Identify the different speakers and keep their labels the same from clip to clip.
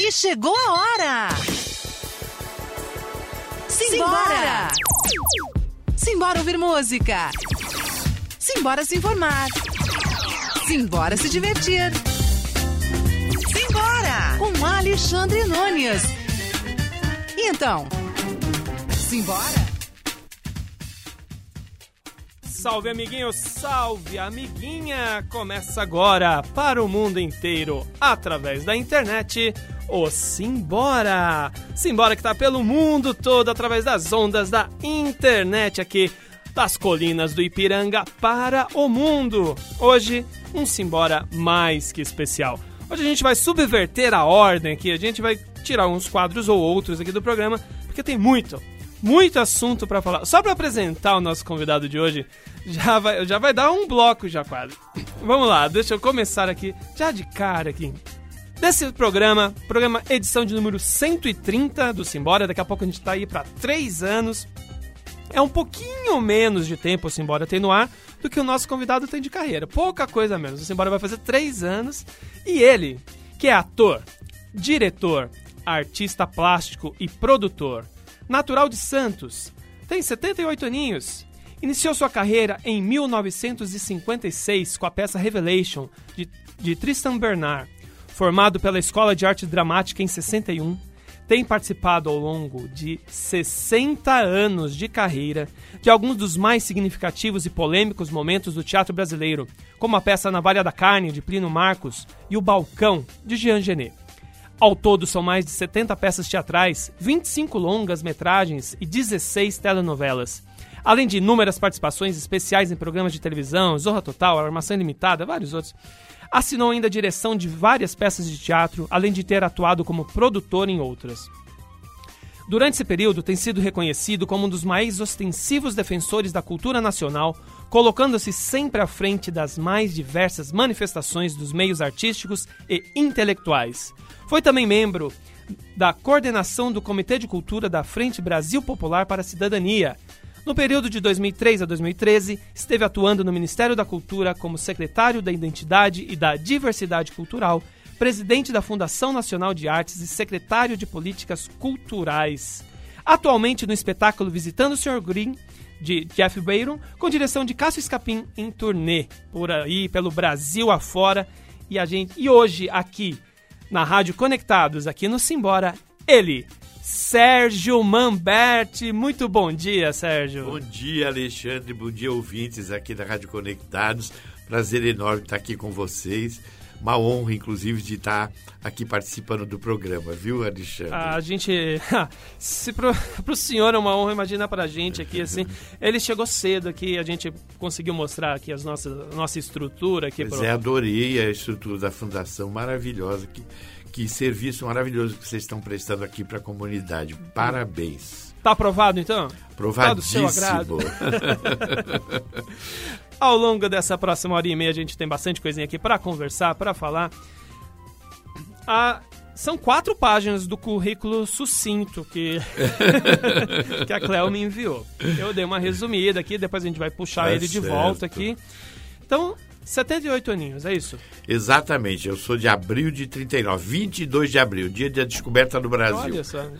Speaker 1: E chegou a hora! Simbora! Simbora ouvir música! Simbora se informar! Simbora se divertir! Simbora! Com Alexandre Nunes! E então, simbora?
Speaker 2: Salve, amiguinho, salve, amiguinha! Começa agora para o mundo inteiro, através da internet, o Simbora! Simbora que tá pelo mundo todo, através das ondas da internet aqui, das colinas do Ipiranga para o mundo. Hoje, um Simbora mais que especial. Hoje a gente vai subverter a ordem aqui, a gente vai tirar uns quadros ou outros aqui do programa, porque tem muito, muito assunto para falar. Só para apresentar o nosso convidado de hoje, já vai, já vai dar um bloco já quase. Vamos lá, deixa eu começar aqui, já de cara aqui. Desse programa, programa edição de número 130 do Simbora, daqui a pouco a gente tá aí para três anos. É um pouquinho menos de tempo o Simbora tem no ar do que o nosso convidado tem de carreira. Pouca coisa menos. O Simbora vai fazer três anos e ele, que é ator, diretor, artista plástico e produtor, natural de Santos, tem 78 aninhos. Iniciou sua carreira em 1956 com a peça Revelation, de, de Tristan Bernard. Formado pela Escola de Arte Dramática em 61, tem participado ao longo de 60 anos de carreira de alguns dos mais significativos e polêmicos momentos do teatro brasileiro, como a peça Navalha da Carne, de Plínio Marcos, e O Balcão, de Jean Genet. Ao todo, são mais de 70 peças teatrais, 25 longas metragens e 16 telenovelas. Além de inúmeras participações especiais em programas de televisão, Zorra Total, Armação Ilimitada, vários outros. Assinou ainda a direção de várias peças de teatro, além de ter atuado como produtor em outras. Durante esse período, tem sido reconhecido como um dos mais ostensivos defensores da cultura nacional, colocando-se sempre à frente das mais diversas manifestações dos meios artísticos e intelectuais. Foi também membro da coordenação do Comitê de Cultura da Frente Brasil Popular para a Cidadania. No período de 2003 a 2013, esteve atuando no Ministério da Cultura como secretário da Identidade e da Diversidade Cultural, presidente da Fundação Nacional de Artes e secretário de Políticas Culturais. Atualmente no espetáculo Visitando o Sr. Green, de Jeff Bayron, com direção de Cássio Escapim em turnê por aí, pelo Brasil afora. E a gente e hoje aqui na Rádio Conectados, aqui no Simbora, ele, Sérgio Mamberti. Muito bom dia, Sérgio.
Speaker 3: Bom dia, Alexandre. Bom dia, ouvintes aqui da Rádio Conectados. Prazer enorme estar aqui com vocês. Uma honra, inclusive, de estar aqui participando do programa, viu, Alexandre?
Speaker 2: A gente. Se pro, pro senhor é uma honra, imagina pra gente aqui, assim. Ele chegou cedo aqui, a gente conseguiu mostrar aqui as nossas, a nossa estrutura aqui.
Speaker 3: Pois
Speaker 2: pro...
Speaker 3: é, adorei a estrutura da fundação, maravilhosa. Que, que serviço maravilhoso que vocês estão prestando aqui para a comunidade. Parabéns.
Speaker 2: Tá aprovado, então?
Speaker 3: Aprovadíssimo.
Speaker 2: Tá. Ao longo dessa próxima hora e meia, a gente tem bastante coisinha aqui para conversar, para falar. Ah, são quatro páginas do currículo sucinto que, que a Cleo me enviou. Eu dei uma resumida aqui, depois a gente vai puxar
Speaker 3: Tá
Speaker 2: ele de
Speaker 3: certo.
Speaker 2: volta aqui. Então, 78 aninhos, é isso?
Speaker 3: Exatamente, eu sou de abril de 39, 22 de abril, dia da descoberta do Brasil.
Speaker 2: Olha só.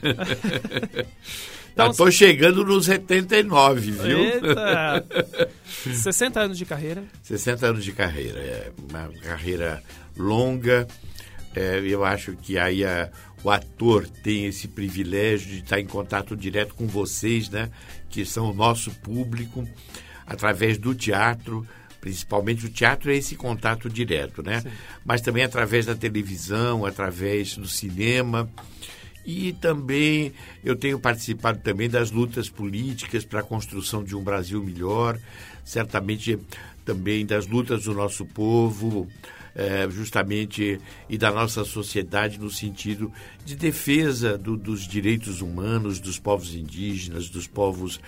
Speaker 3: Então, Estou chegando nos 79, viu?
Speaker 2: Eita! 60 anos de carreira.
Speaker 3: 60 anos de carreira, é uma carreira longa. É, eu acho que aí a- o ator tem esse privilégio de estar em contato direto com vocês, né? Que são o nosso público, através do teatro. Principalmente o teatro é esse contato direto, né? Mas também através da televisão, através do cinema. E também eu tenho participado também das lutas políticas para a construção de um Brasil melhor, certamente também das lutas do nosso povo, eh, justamente e da nossa sociedade no sentido de defesa do- dos direitos humanos dos povos indígenas, dos povos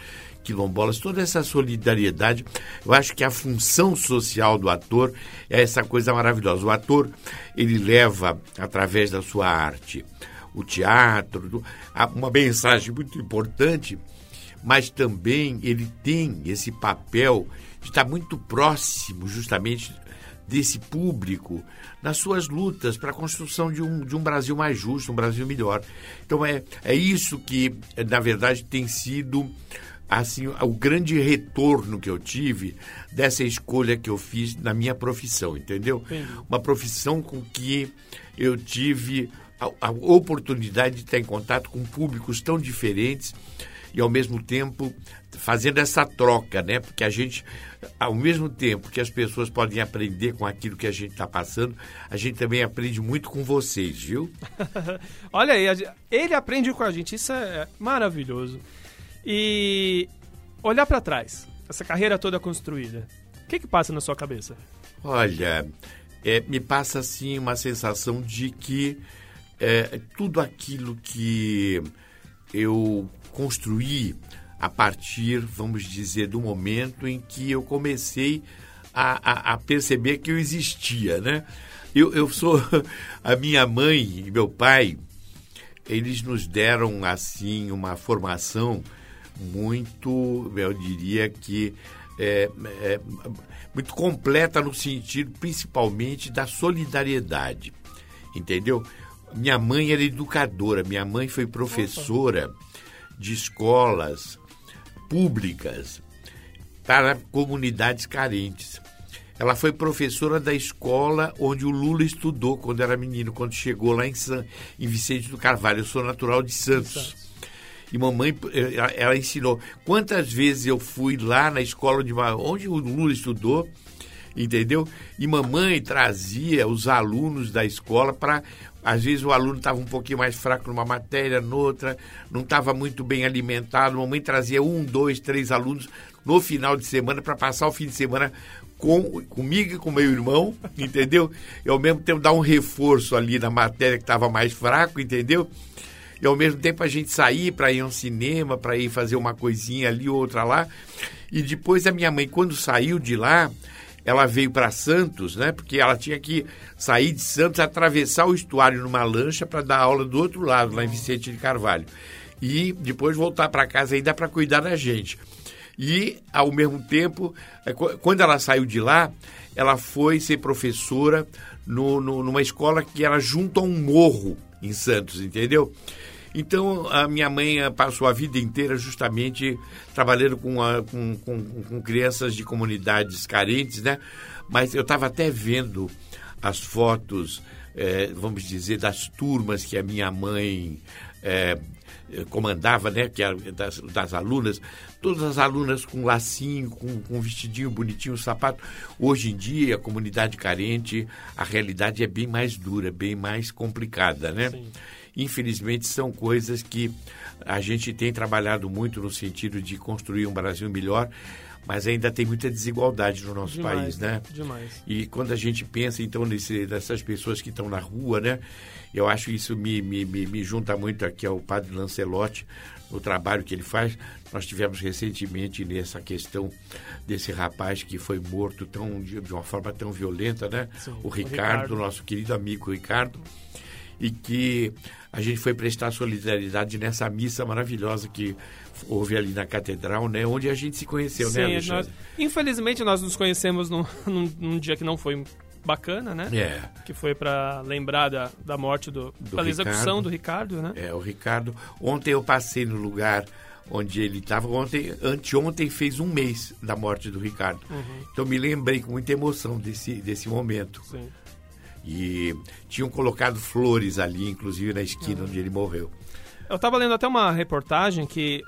Speaker 3: quilombolas, toda essa solidariedade. Eu acho que a função social do ator é essa coisa maravilhosa. O ator ele leva através da sua arte o teatro, uma mensagem muito importante, mas também ele tem esse papel de estar muito próximo, justamente, desse público nas suas lutas para a construção de um, de um Brasil mais justo, um Brasil melhor. Então é, é isso que, na verdade, tem sido assim o grande retorno que eu tive dessa escolha que eu fiz na minha profissão, entendeu? Uma profissão com que eu tive a, a, oportunidade de estar em contato com públicos tão diferentes e ao mesmo tempo fazendo essa troca, né? Porque a gente, ao mesmo tempo que as pessoas podem aprender com aquilo que a gente está passando, a gente também aprende muito com vocês, viu?
Speaker 2: Olha aí, ele aprende com a gente, isso é maravilhoso. E olhar para trás, essa carreira toda construída, o que, que passa na sua cabeça?
Speaker 3: Olha, é, me passa assim uma sensação de que é, tudo aquilo que eu construí a partir, vamos dizer, do momento em que eu comecei a, a, a perceber que eu existia, né? Eu, eu sou a minha mãe e meu pai, eles nos deram assim uma formação muito, eu diria que é, é, muito completa no sentido principalmente da solidariedade, entendeu? Minha mãe era educadora, minha mãe foi professora de escolas públicas para comunidades carentes. Ela foi professora da escola onde o Lula estudou quando era menino, quando chegou lá em, San, em Vicente do Carvalho. Eu sou natural de Santos. E mamãe, eh, ela ensinou. Quantas vezes eu fui lá na escola de onde o Lula estudou, entendeu? E mamãe trazia os alunos da escola para. Às vezes o aluno estava um pouquinho mais fraco numa matéria, noutra, não estava muito bem alimentado. Mamãe trazia um, dois, três alunos no final de semana para passar o fim de semana com, comigo e com meu irmão, entendeu? E ao mesmo tempo dar um reforço ali na matéria que estava mais fraco, entendeu? E ao mesmo tempo a gente sair para ir ao cinema, para ir fazer uma coisinha ali, outra lá. E depois a minha mãe, quando saiu de lá, ela veio para Santos, né? Porque ela tinha que sair de Santos, atravessar o estuário numa lancha para dar aula do outro lado, lá em Vicente de Carvalho. E depois voltar para casa ainda para cuidar da gente. E, ao mesmo tempo, é, quando ela saiu de lá, ela foi ser professora no, no, numa escola que era junto a um morro em Santos, entendeu? Então, a minha mãe eh, passou a vida inteira justamente trabalhando com, a, com, com, com crianças de comunidades carentes, né? Mas eu estava até vendo as fotos, é, vamos dizer, das turmas que a minha mãe é, comandava, né? Que das, das, alunas, todas as alunas com lacinho, com, com vestidinho bonitinho, sapato. Hoje em dia, a comunidade carente, a realidade é bem mais dura, bem mais complicada, né? Sim infelizmente, são coisas que a gente tem trabalhado muito no sentido de construir um Brasil melhor, mas ainda tem muita desigualdade no nosso
Speaker 2: Demais,
Speaker 3: país, né?
Speaker 2: Demais.
Speaker 3: E quando a gente pensa, então, nesse, nessas pessoas que estão na rua, né? Eu acho isso me, me, me, me junta muito aqui ao padre Lancelotti, no trabalho que ele faz. Nós tivemos recentemente nessa questão desse rapaz que foi morto tão, de, uma forma tão violenta, né? Sim, o, Ricardo, o Ricardo, nosso querido amigo Ricardo e que a gente foi prestar solidariedade nessa missa maravilhosa que houve ali na catedral, né? Onde a gente se conheceu, né,
Speaker 2: Sim,
Speaker 3: né,
Speaker 2: Alexandre? Nós, infelizmente nós nos conhecemos num, num, num, dia que não foi bacana, né?
Speaker 3: É.
Speaker 2: Que foi para lembrar da, da morte do, do pela Ricardo. execução do Ricardo, né?
Speaker 3: É, o Ricardo. Ontem eu passei no lugar onde ele estava. Ontem, anteontem fez um mês da morte do Ricardo. Uhum. Então me lembrei com muita emoção desse, desse momento.
Speaker 2: Sim.
Speaker 3: E tinham colocado flores ali, inclusive na esquina onde ele morreu.
Speaker 2: Eu estava lendo até uma reportagem que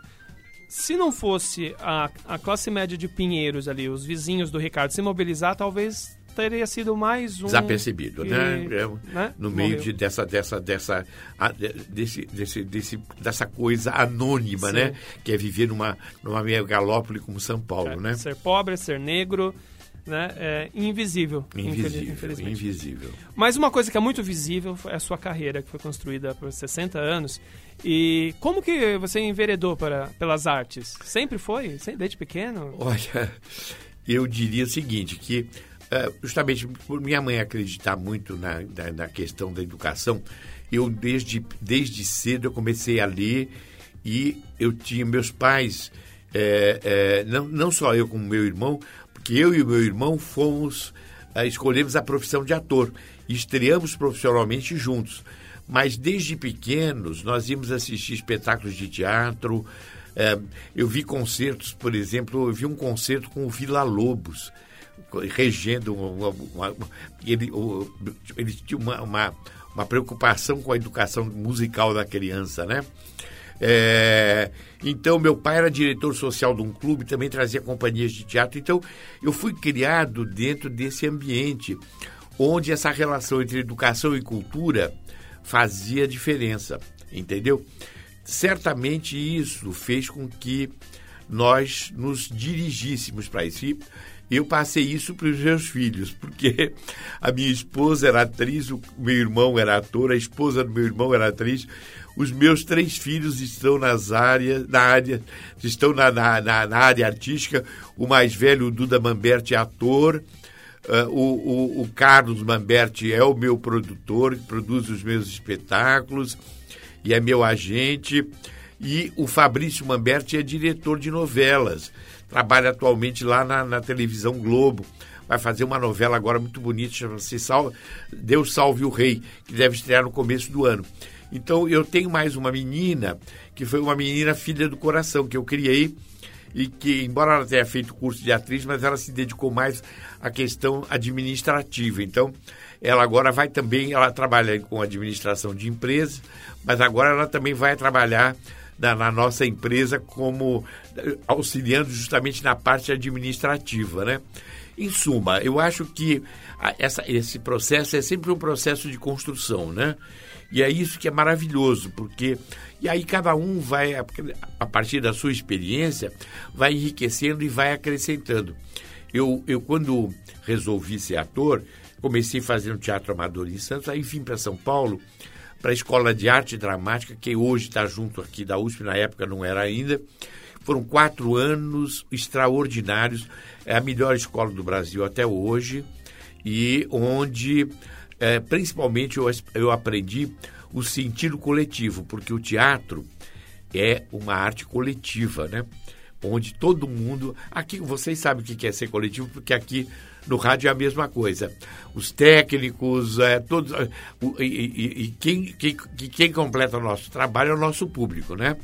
Speaker 2: se não fosse a, a classe média de Pinheiros ali, os vizinhos do Ricardo se mobilizar, talvez teria sido mais um
Speaker 3: desapercebido, né? É, né? No meio de, dessa dessa dessa desse, desse, desse dessa coisa anônima, Sim. né? Que é viver numa numa megalópole como São Paulo, é, né?
Speaker 2: Ser pobre, ser negro, né, é invisível,
Speaker 3: invisível
Speaker 2: infelizmente.
Speaker 3: Invisível.
Speaker 2: Mas uma coisa que é muito visível é a sua carreira, que foi construída por 60 anos. E como que você enveredou para, pelas artes? Sempre foi? Desde pequeno?
Speaker 3: Olha, eu diria o seguinte, que uh, justamente por minha mãe acreditar muito na, na, na, questão da educação, eu desde, desde cedo eu comecei a ler e eu tinha meus pais, é, é, não, não só eu como meu irmão, que eu e o meu irmão fomos uh, escolhemos a profissão de ator estreamos profissionalmente juntos. Mas desde pequenos nós íamos assistir espetáculos de teatro. Uh, eu vi concertos, por exemplo, eu vi um concerto com o Vila Lobos, regendo uma, uma, uma, ele, ele tinha uma, uma preocupação com a educação musical da criança, né? É, então, meu pai era diretor social de um clube, também trazia companhias de teatro. Então, eu fui criado dentro desse ambiente onde essa relação entre educação e cultura fazia diferença, entendeu? Certamente isso fez com que nós nos dirigíssemos para isso. Eu passei isso para os meus filhos, porque a minha esposa era atriz, o meu irmão era ator, a esposa do meu irmão era atriz. Os meus três filhos estão nas áreas, na área, estão na, na, na área artística. O mais velho, o Duda Mamberti, é ator. Uh, o, o, o, Carlos Mamberti é o meu produtor, que produz os meus espetáculos e é meu agente. E o Fabrício Mamberti é diretor de novelas. Trabalha atualmente lá na, na televisão Globo. Vai fazer uma novela agora muito bonita, chama-se Deus Salve o Rei, que deve estrear no começo do ano. Então eu tenho mais uma menina, que foi uma menina filha do coração, que eu criei e que, embora ela tenha feito curso de atriz, mas ela se dedicou mais à questão administrativa. Então, ela agora vai também, ela trabalha com administração de empresas, mas agora ela também vai trabalhar na, na, nossa empresa como auxiliando justamente na parte administrativa, né? Em suma, eu acho que essa, esse processo é sempre um processo de construção, né? E é isso que é maravilhoso, porque. E aí cada um vai, a partir da sua experiência, vai enriquecendo e vai acrescentando. Eu, eu quando resolvi ser ator, comecei fazendo teatro amador em Santos, aí vim para São Paulo, para a Escola de Arte Dramática, que hoje está junto aqui da USP, na época não era ainda. Foram quatro anos extraordinários, é a melhor escola do Brasil até hoje, e onde é, principalmente eu, eu aprendi o sentido coletivo, porque o teatro é uma arte coletiva, né? Onde todo mundo. Aqui vocês sabem o que é ser coletivo, porque aqui no rádio é a mesma coisa. Os técnicos, é, todos. É, e, e, e quem, quem, quem completa o nosso trabalho é o nosso público, né?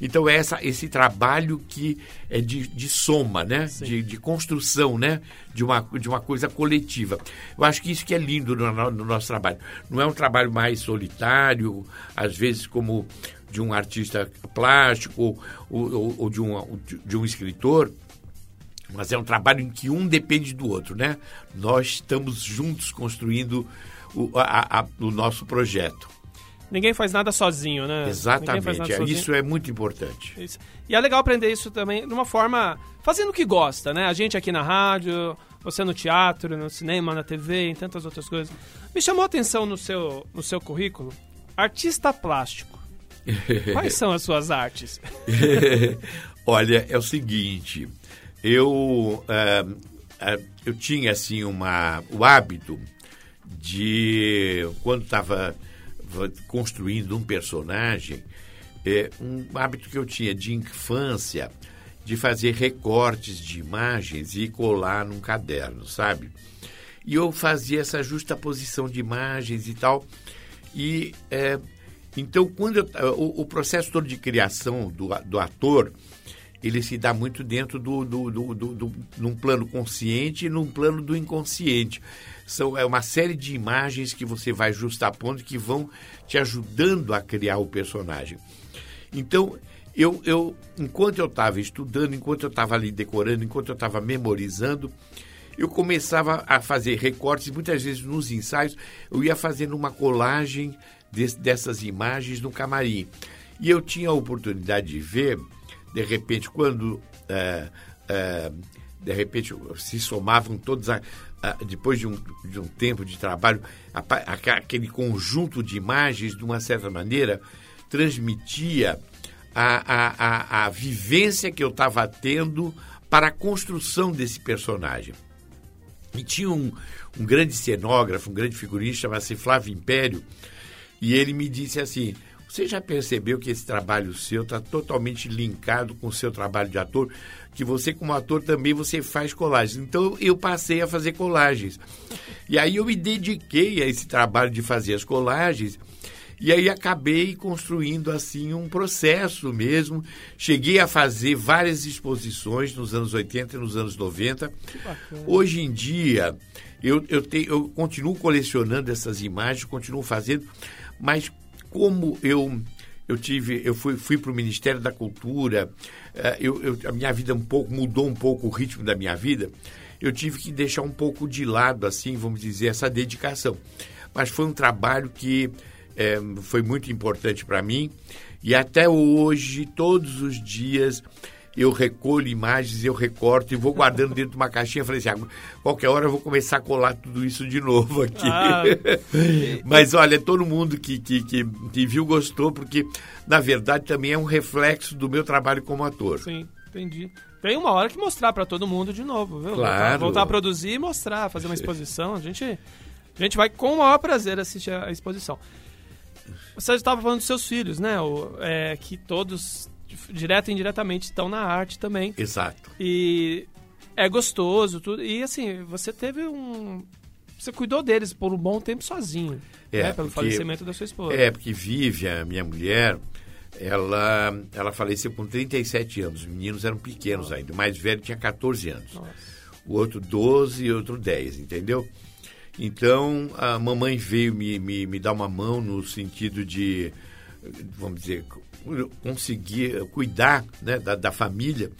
Speaker 3: Então é essa, esse trabalho que é de, de soma, né? De, de, construção, né? De uma, de uma coisa coletiva. Eu acho que isso que é lindo no, no nosso trabalho. Não é um trabalho mais solitário, às vezes como de um artista plástico ou, ou, ou de, um, de um escritor, mas é um trabalho em que um depende do outro, né? Nós estamos juntos construindo o, a, a, o nosso projeto.
Speaker 2: Ninguém faz nada sozinho, né?
Speaker 3: Exatamente. É, isso é muito importante.
Speaker 2: Isso. E é legal aprender isso também de uma forma fazendo o que gosta, né? A gente aqui na rádio, você no teatro, no cinema, na TV, em tantas outras coisas. Me chamou a atenção no seu, no seu currículo, artista plástico. Quais são as suas artes?
Speaker 3: Olha, é o seguinte, eu, uh, uh, eu tinha assim uma, o hábito de, quando estava construindo um personagem, é, um hábito que eu tinha de infância de fazer recortes de imagens e colar num caderno, sabe? E eu fazia essa justa posição de imagens e tal. E é, então, quando eu, o, o, processo todo de criação do, do ator, ele se dá muito dentro do, do, do, do, do num plano consciente e num plano do inconsciente. São, é uma série de imagens que você vai justapondo que vão te ajudando a criar o personagem. Então, eu, eu enquanto eu estava estudando, enquanto eu estava ali decorando, enquanto eu estava memorizando, eu começava a fazer recortes, muitas vezes nos ensaios, eu ia fazendo uma colagem de, dessas imagens no camarim. E eu tinha a oportunidade de ver, de repente, quando. É, é, de repente se somavam todos a, depois de um, de um tempo de trabalho, aquele conjunto de imagens, de uma certa maneira, transmitia a, a, a, a vivência que eu estava tendo para a construção desse personagem. E tinha um, um grande cenógrafo, um grande figurista, chamado-se Flávio Império, e ele me disse assim: Você já percebeu que esse trabalho seu está totalmente linkado com o seu trabalho de ator? Que você, como ator, também você faz colagens. Então, eu passei a fazer colagens. E aí eu me dediquei a esse trabalho de fazer as colagens. E aí acabei construindo assim um processo mesmo. Cheguei a fazer várias exposições nos anos 80 e nos anos 90. Hoje em dia, eu, eu, tenho, eu continuo colecionando essas imagens, continuo fazendo, mas como eu eu tive eu fui, fui para o Ministério da Cultura eh, eu, eu, a minha vida um pouco mudou um pouco o ritmo da minha vida eu tive que deixar um pouco de lado assim vamos dizer essa dedicação. Mas foi um trabalho que é, foi muito importante para mim e até hoje todos os dias eu recolho imagens, eu recorto e vou guardando dentro de uma caixinha. Falei assim, ah, qualquer hora eu vou começar a colar tudo isso de novo aqui. Ah, Mas olha, todo mundo que, que, que, que, viu gostou, porque na verdade também é um reflexo do meu trabalho como ator.
Speaker 2: Sim, entendi. Tem uma hora que mostrar para todo mundo de novo, viu?
Speaker 3: Claro.
Speaker 2: Voltar, voltar, a produzir e mostrar, fazer uma exposição. A gente, a gente vai com o maior prazer assistir a exposição. Você estava falando dos seus filhos, né? O, é, que todos direto e indiretamente estão na arte também.
Speaker 3: Exato.
Speaker 2: E é gostoso, tudo. E assim, você teve um. Você cuidou deles por um bom tempo sozinho. É, né? Pelo porque, falecimento da sua esposa.
Speaker 3: É, porque Vivian, minha mulher, ela, ela faleceu com 37 anos. Os meninos eram pequenos ainda. O mais velho tinha 14 anos. Nossa. O outro 12 e outro 10, entendeu? Então, a mamãe veio me, me, me dar uma mão no sentido de, vamos dizer, conseguir cuidar né, da, da família,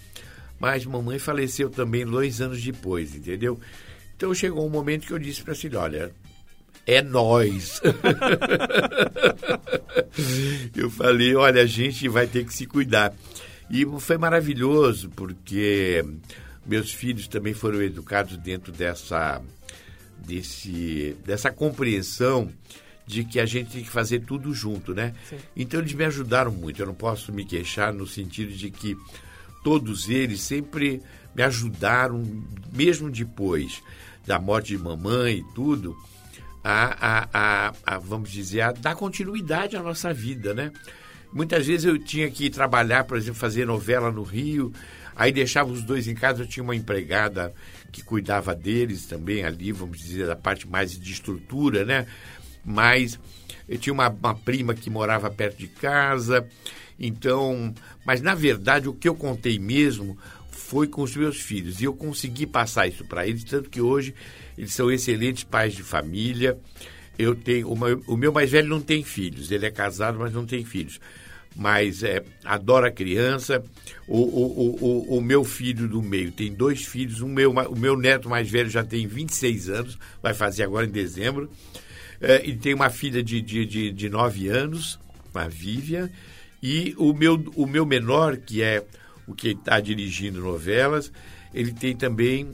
Speaker 3: mas mamãe faleceu também dois anos depois, entendeu? Então chegou um momento que eu disse para a filha, olha, é nós. eu falei, olha, a gente vai ter que se cuidar. E foi maravilhoso, porque meus filhos também foram educados dentro dessa, desse, dessa compreensão de que a gente tem que fazer tudo junto, né? Sim. Então eles me ajudaram muito. Eu não posso me queixar no sentido de que todos eles sempre me ajudaram, mesmo depois da morte de mamãe e tudo, a, a, a, a, vamos dizer, a dar continuidade à nossa vida, né? Muitas vezes eu tinha que trabalhar, por exemplo, fazer novela no Rio, aí deixava os dois em casa, eu tinha uma empregada que cuidava deles também ali, vamos dizer, da parte mais de estrutura, né? Mas eu tinha uma, uma prima que morava perto de casa, então, mas na verdade o que eu contei mesmo foi com os meus filhos e eu consegui passar isso para eles, tanto que hoje eles são excelentes pais de família. Eu tenho uma, o meu mais velho não tem filhos, ele é casado, mas não tem filhos. Mas é, adora criança. O, o, o, o, meu filho do meio tem dois filhos. O meu, o meu neto mais velho já tem 26 anos, vai fazer agora em dezembro. É, e tem uma filha de, de, de, de nove anos, a Vivian, e o meu, o meu menor, que é o que está dirigindo novelas, ele tem também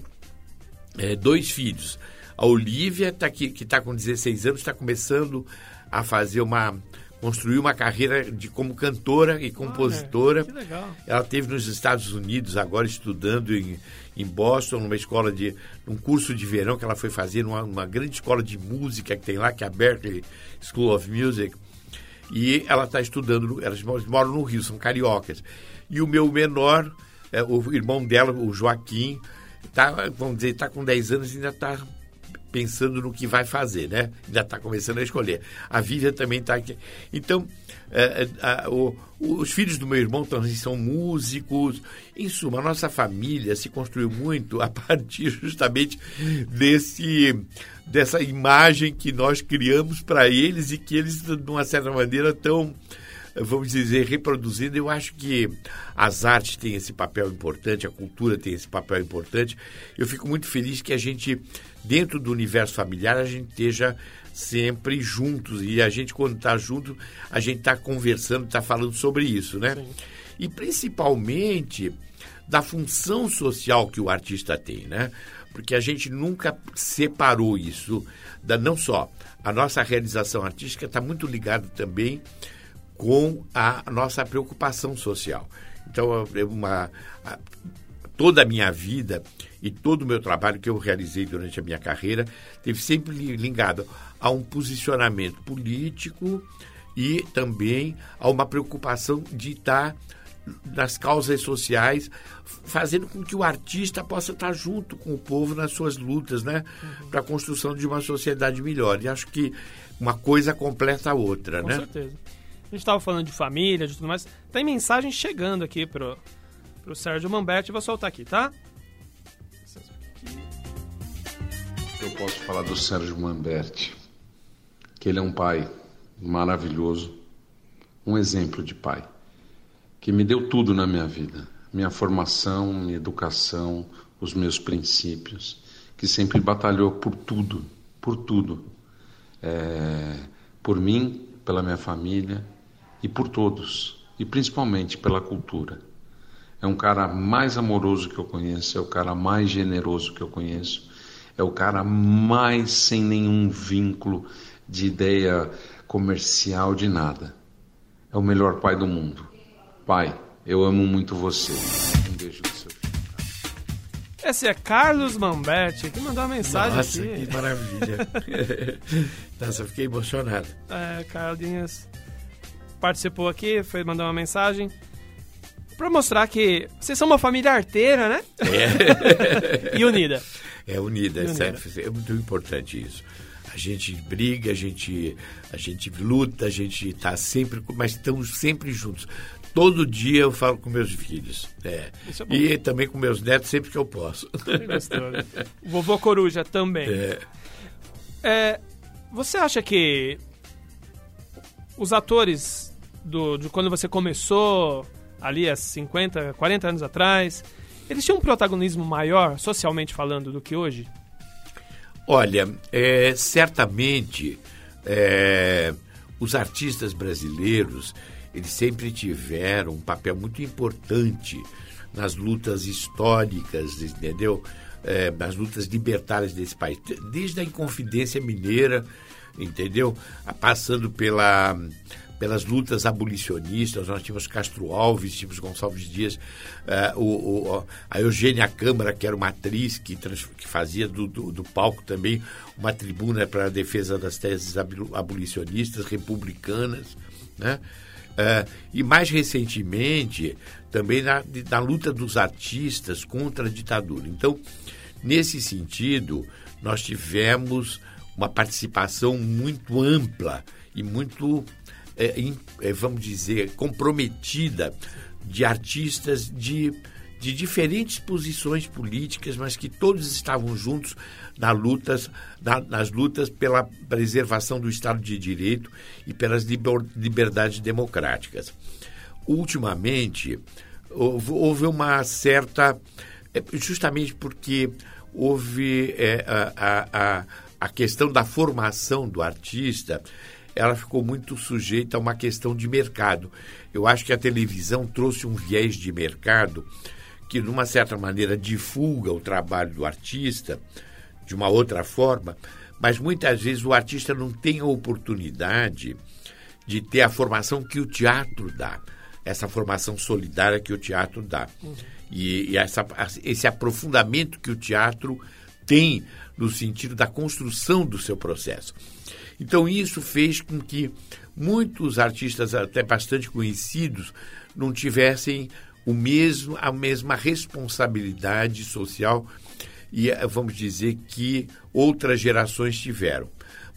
Speaker 3: é, dois filhos. A Olivia, tá aqui, que está com 16 anos, está começando a fazer uma construir uma carreira de como cantora e compositora.
Speaker 2: que legal.
Speaker 3: Ela teve nos Estados Unidos agora estudando em, em Boston, numa escola de um curso de verão que ela foi fazer numa, numa grande escola de música que tem lá, que é a Berkeley School of Music. E ela está estudando, elas moram no Rio, são cariocas. E o meu menor, é, o irmão dela, o Joaquim, tá, vamos dizer, está com 10 anos e ainda está pensando no que vai fazer, né? Ainda está começando a escolher. A Vivian também está aqui. Então, é, é, o, os filhos do meu irmão também são músicos. Em suma, a nossa família se construiu muito a partir justamente desse dessa imagem que nós criamos para eles e que eles, de uma certa maneira, estão vamos dizer, reproduzindo. Eu acho que as artes têm esse papel importante, a cultura tem esse papel importante. Eu fico muito feliz que a gente, dentro do universo familiar, a gente esteja sempre juntos. E a gente, quando está junto, a gente está conversando, está falando sobre isso, né? Sim. E principalmente da função social que o artista tem, né? Porque a gente nunca separou isso, da, não só a nossa realização artística está muito ligada também com a nossa preocupação social. Então, uma, a, toda a minha vida e todo o meu trabalho que eu realizei durante a minha carreira teve sempre ligado a um posicionamento político e também há uma preocupação de estar nas causas sociais, fazendo com que o artista possa estar junto com o povo nas suas lutas, né, uhum. para a construção de uma sociedade melhor. E acho que uma coisa completa a outra,
Speaker 2: com
Speaker 3: né?
Speaker 2: Com certeza. A gente estava falando de família, de tudo mais. Tem mensagem chegando aqui pro, pro Sérgio Mamberti. Vou soltar aqui, tá?
Speaker 4: Eu posso falar do Sérgio Mamberti, que ele é um pai maravilhoso, um exemplo de pai que me deu tudo na minha vida: minha formação, minha educação, os meus princípios, que sempre batalhou por tudo, por tudo, é, por mim, pela minha família e por todos, e principalmente pela cultura. É um cara mais amoroso que eu conheço, é o cara mais generoso que eu conheço, é o cara mais sem nenhum vínculo de ideia comercial de nada. É o melhor pai do mundo. Pai, eu amo muito você. Um beijo do seu filho.
Speaker 2: Esse é Carlos Mamberti que mandou uma mensagem
Speaker 3: Nossa,
Speaker 2: aqui.
Speaker 3: que maravilha. Nossa, fiquei emocionado.
Speaker 2: É, Carlinhos participou aqui, foi mandar uma mensagem para mostrar que vocês são uma família arteira, né? É. e unida.
Speaker 3: É unida, e unida. É, é muito importante isso. A gente briga, a gente, a gente luta, a gente está sempre, mas estamos sempre juntos. Todo dia eu falo com meus filhos. É. é e também com meus netos sempre que eu posso.
Speaker 2: o vovô Coruja também.
Speaker 3: É.
Speaker 2: É, você acha que os atores do, de quando você começou ali há 50, 40 anos atrás, eles tinham um protagonismo maior, socialmente falando, do que hoje?
Speaker 3: Olha, é, certamente é, os artistas brasileiros eles sempre tiveram um papel muito importante nas lutas históricas, entendeu? É, nas lutas libertárias desse país, desde a Inconfidência Mineira, entendeu? Passando pela pelas lutas abolicionistas, nós tínhamos Castro Alves, tínhamos Gonçalves Dias, uh, o, o, a Eugênia Câmara, que era uma atriz que, trans, que fazia do, do, do, palco também uma tribuna para a defesa das teses abolicionistas, republicanas, né? Uh, e mais recentemente, também na, na luta dos artistas contra a ditadura. Então, nesse sentido, nós tivemos uma participação muito ampla e muito é, é, vamos dizer, comprometida de artistas de, de diferentes posições políticas, mas que todos estavam juntos na lutas, na, nas lutas pela preservação do Estado de Direito e pelas liber, liberdades democráticas. Ultimamente, houve, houve uma certa. É, justamente porque houve é, a, a, a questão da formação do artista ela ficou muito sujeita a uma questão de mercado. Eu acho que a televisão trouxe um viés de mercado que, de uma certa maneira, divulga o trabalho do artista de uma outra forma, mas muitas vezes o artista não tem a oportunidade de ter a formação que o teatro dá, essa formação solidária que o teatro dá. E, e essa, esse aprofundamento que o teatro tem no sentido da construção do seu processo. Então isso fez com que muitos artistas até bastante conhecidos não tivessem o mesmo a mesma responsabilidade social e eh, vamos dizer que outras gerações tiveram.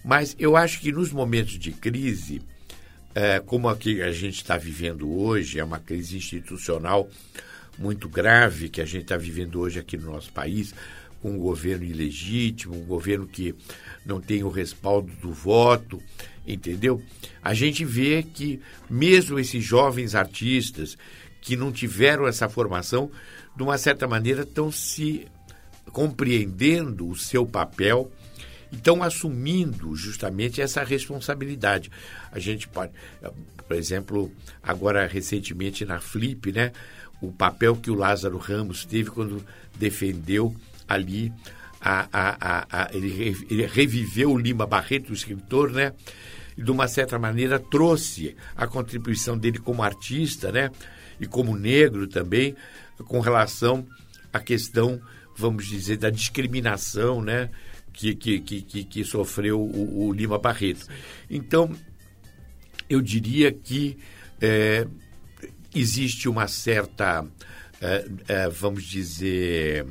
Speaker 3: Mas eu acho que nos momentos de crise, é, como a que a gente está vivendo hoje, é uma crise institucional muito grave que a gente está vivendo hoje aqui no nosso país, com um governo ilegítimo, um governo que não tem o respaldo do voto, entendeu? A gente vê que mesmo esses jovens artistas que não tiveram essa formação, de uma certa maneira estão se compreendendo o seu papel e estão assumindo justamente essa responsabilidade. A gente pode, por exemplo, agora recentemente na Flip, né, o papel que o Lázaro Ramos teve quando defendeu ali a, a, a, ele, ele reviveu o Lima Barreto, o escritor, né? E de uma certa maneira trouxe a contribuição dele como artista, né? E como negro também, com relação à questão, vamos dizer, da discriminação, né? Que, que, que, que, sofreu o, o Lima Barreto. Então, eu diria que é, existe uma certa, é, é, vamos dizer,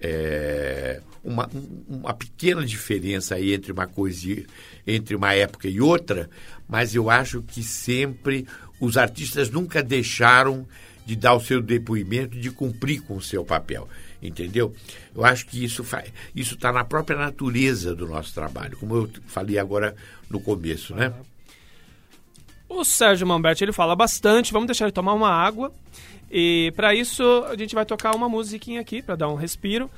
Speaker 3: é, uma, uma pequena diferença aí entre uma coisa, entre uma época e outra, mas eu acho que sempre os artistas nunca deixaram de dar o seu depoimento, de cumprir com o seu papel, entendeu? Eu acho que isso isso está na própria natureza do nosso trabalho, como eu falei agora no começo, né?
Speaker 5: O Sérgio Mamberti ele fala bastante, vamos deixar ele tomar uma água. E para isso a gente vai tocar uma musiquinha aqui para dar um respiro.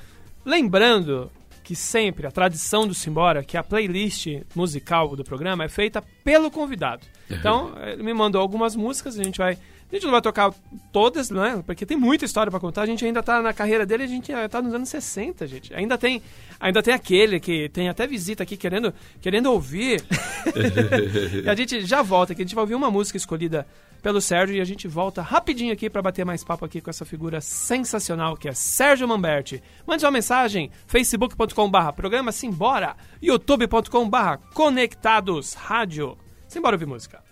Speaker 5: Lembrando que sempre a tradição do Simbora, que a playlist musical do programa é feita pelo convidado. Então, ele me mandou algumas músicas, a gente vai a gente não vai tocar todas, né? Porque tem muita história para contar. A gente ainda tá na carreira dele, a gente tá nos anos 60, gente. Ainda tem, ainda tem aquele que tem até visita aqui querendo, querendo ouvir. e a gente já volta, que a gente vai ouvir uma música escolhida pelo Sérgio e a gente volta rapidinho aqui para bater mais papo aqui com essa figura sensacional que é Sérgio Mamberti. Mande uma mensagem, facebook.com/barra programa Simbora, youtube.com/barra Conectados Rádio. Simbora ouvir música.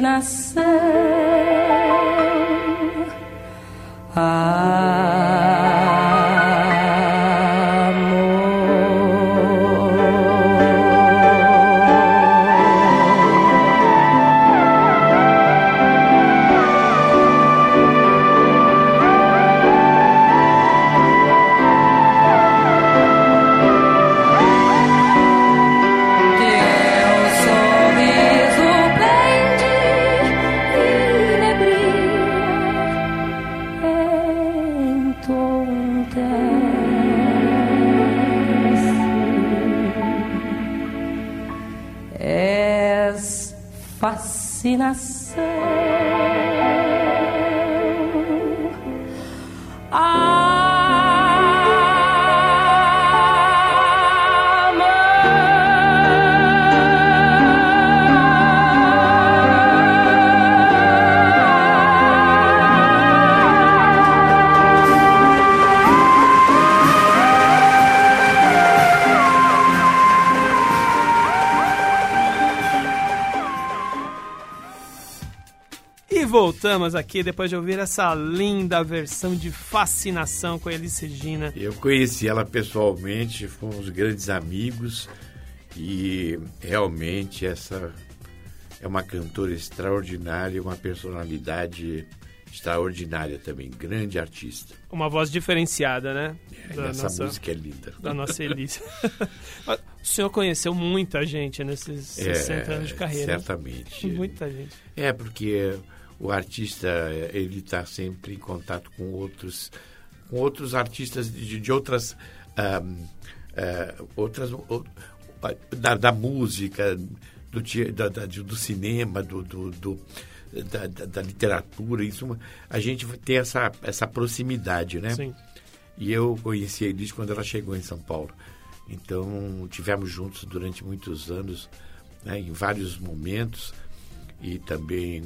Speaker 5: nas voltamos aqui depois de ouvir essa linda versão de Fascinação com a Elis Regina.
Speaker 3: Eu conheci ela pessoalmente, fomos grandes amigos e realmente essa é uma cantora extraordinária, uma personalidade extraordinária também, grande artista.
Speaker 2: Uma voz diferenciada, né?
Speaker 3: É, essa nossa, música é linda.
Speaker 2: Da nossa Elise. o senhor conheceu muita gente nesses é, 60 anos de carreira.
Speaker 3: Certamente.
Speaker 2: Muita gente.
Speaker 3: É, porque o artista, ele está sempre em contato com outros, com outros artistas de, de outras... Um, uh, outras da, da música, do, da, da, do cinema, do, do, do da, da, literatura, isso a gente tem essa, essa proximidade, né?
Speaker 2: Sim.
Speaker 3: E eu conheci a Elis quando ela chegou em São Paulo. Então, tivemos juntos durante muitos anos, né, em vários momentos, e também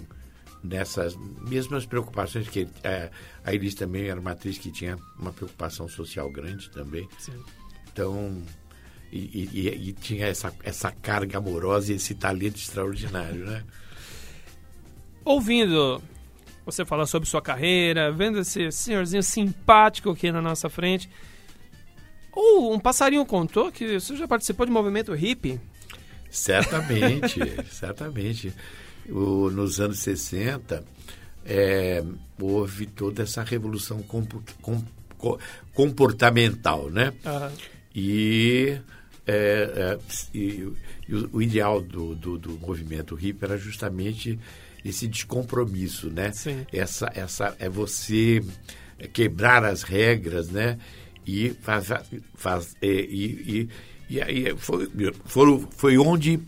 Speaker 3: nessas mesmas preocupações que é, a Elis também era uma atriz que tinha uma preocupação social grande também.
Speaker 2: Sim.
Speaker 3: Então, e, e, e, tinha essa, essa carga amorosa e esse talento extraordinário, né?
Speaker 2: Ouvindo você falar sobre sua carreira, vendo esse senhorzinho simpático aqui na nossa frente, ou um passarinho contou que você já participou de movimento hippie?
Speaker 3: Certamente, certamente. O, nos anos 60, é, houve toda essa revolução com, comportamental, né?
Speaker 2: Uhum.
Speaker 3: E é, é, e, e o, o, ideal do, do, do, movimento hippie era justamente esse descompromisso, né?
Speaker 2: Sim.
Speaker 3: Essa, essa é você quebrar as regras, né? E faz, faz e, e, e aí foi, foi, foi onde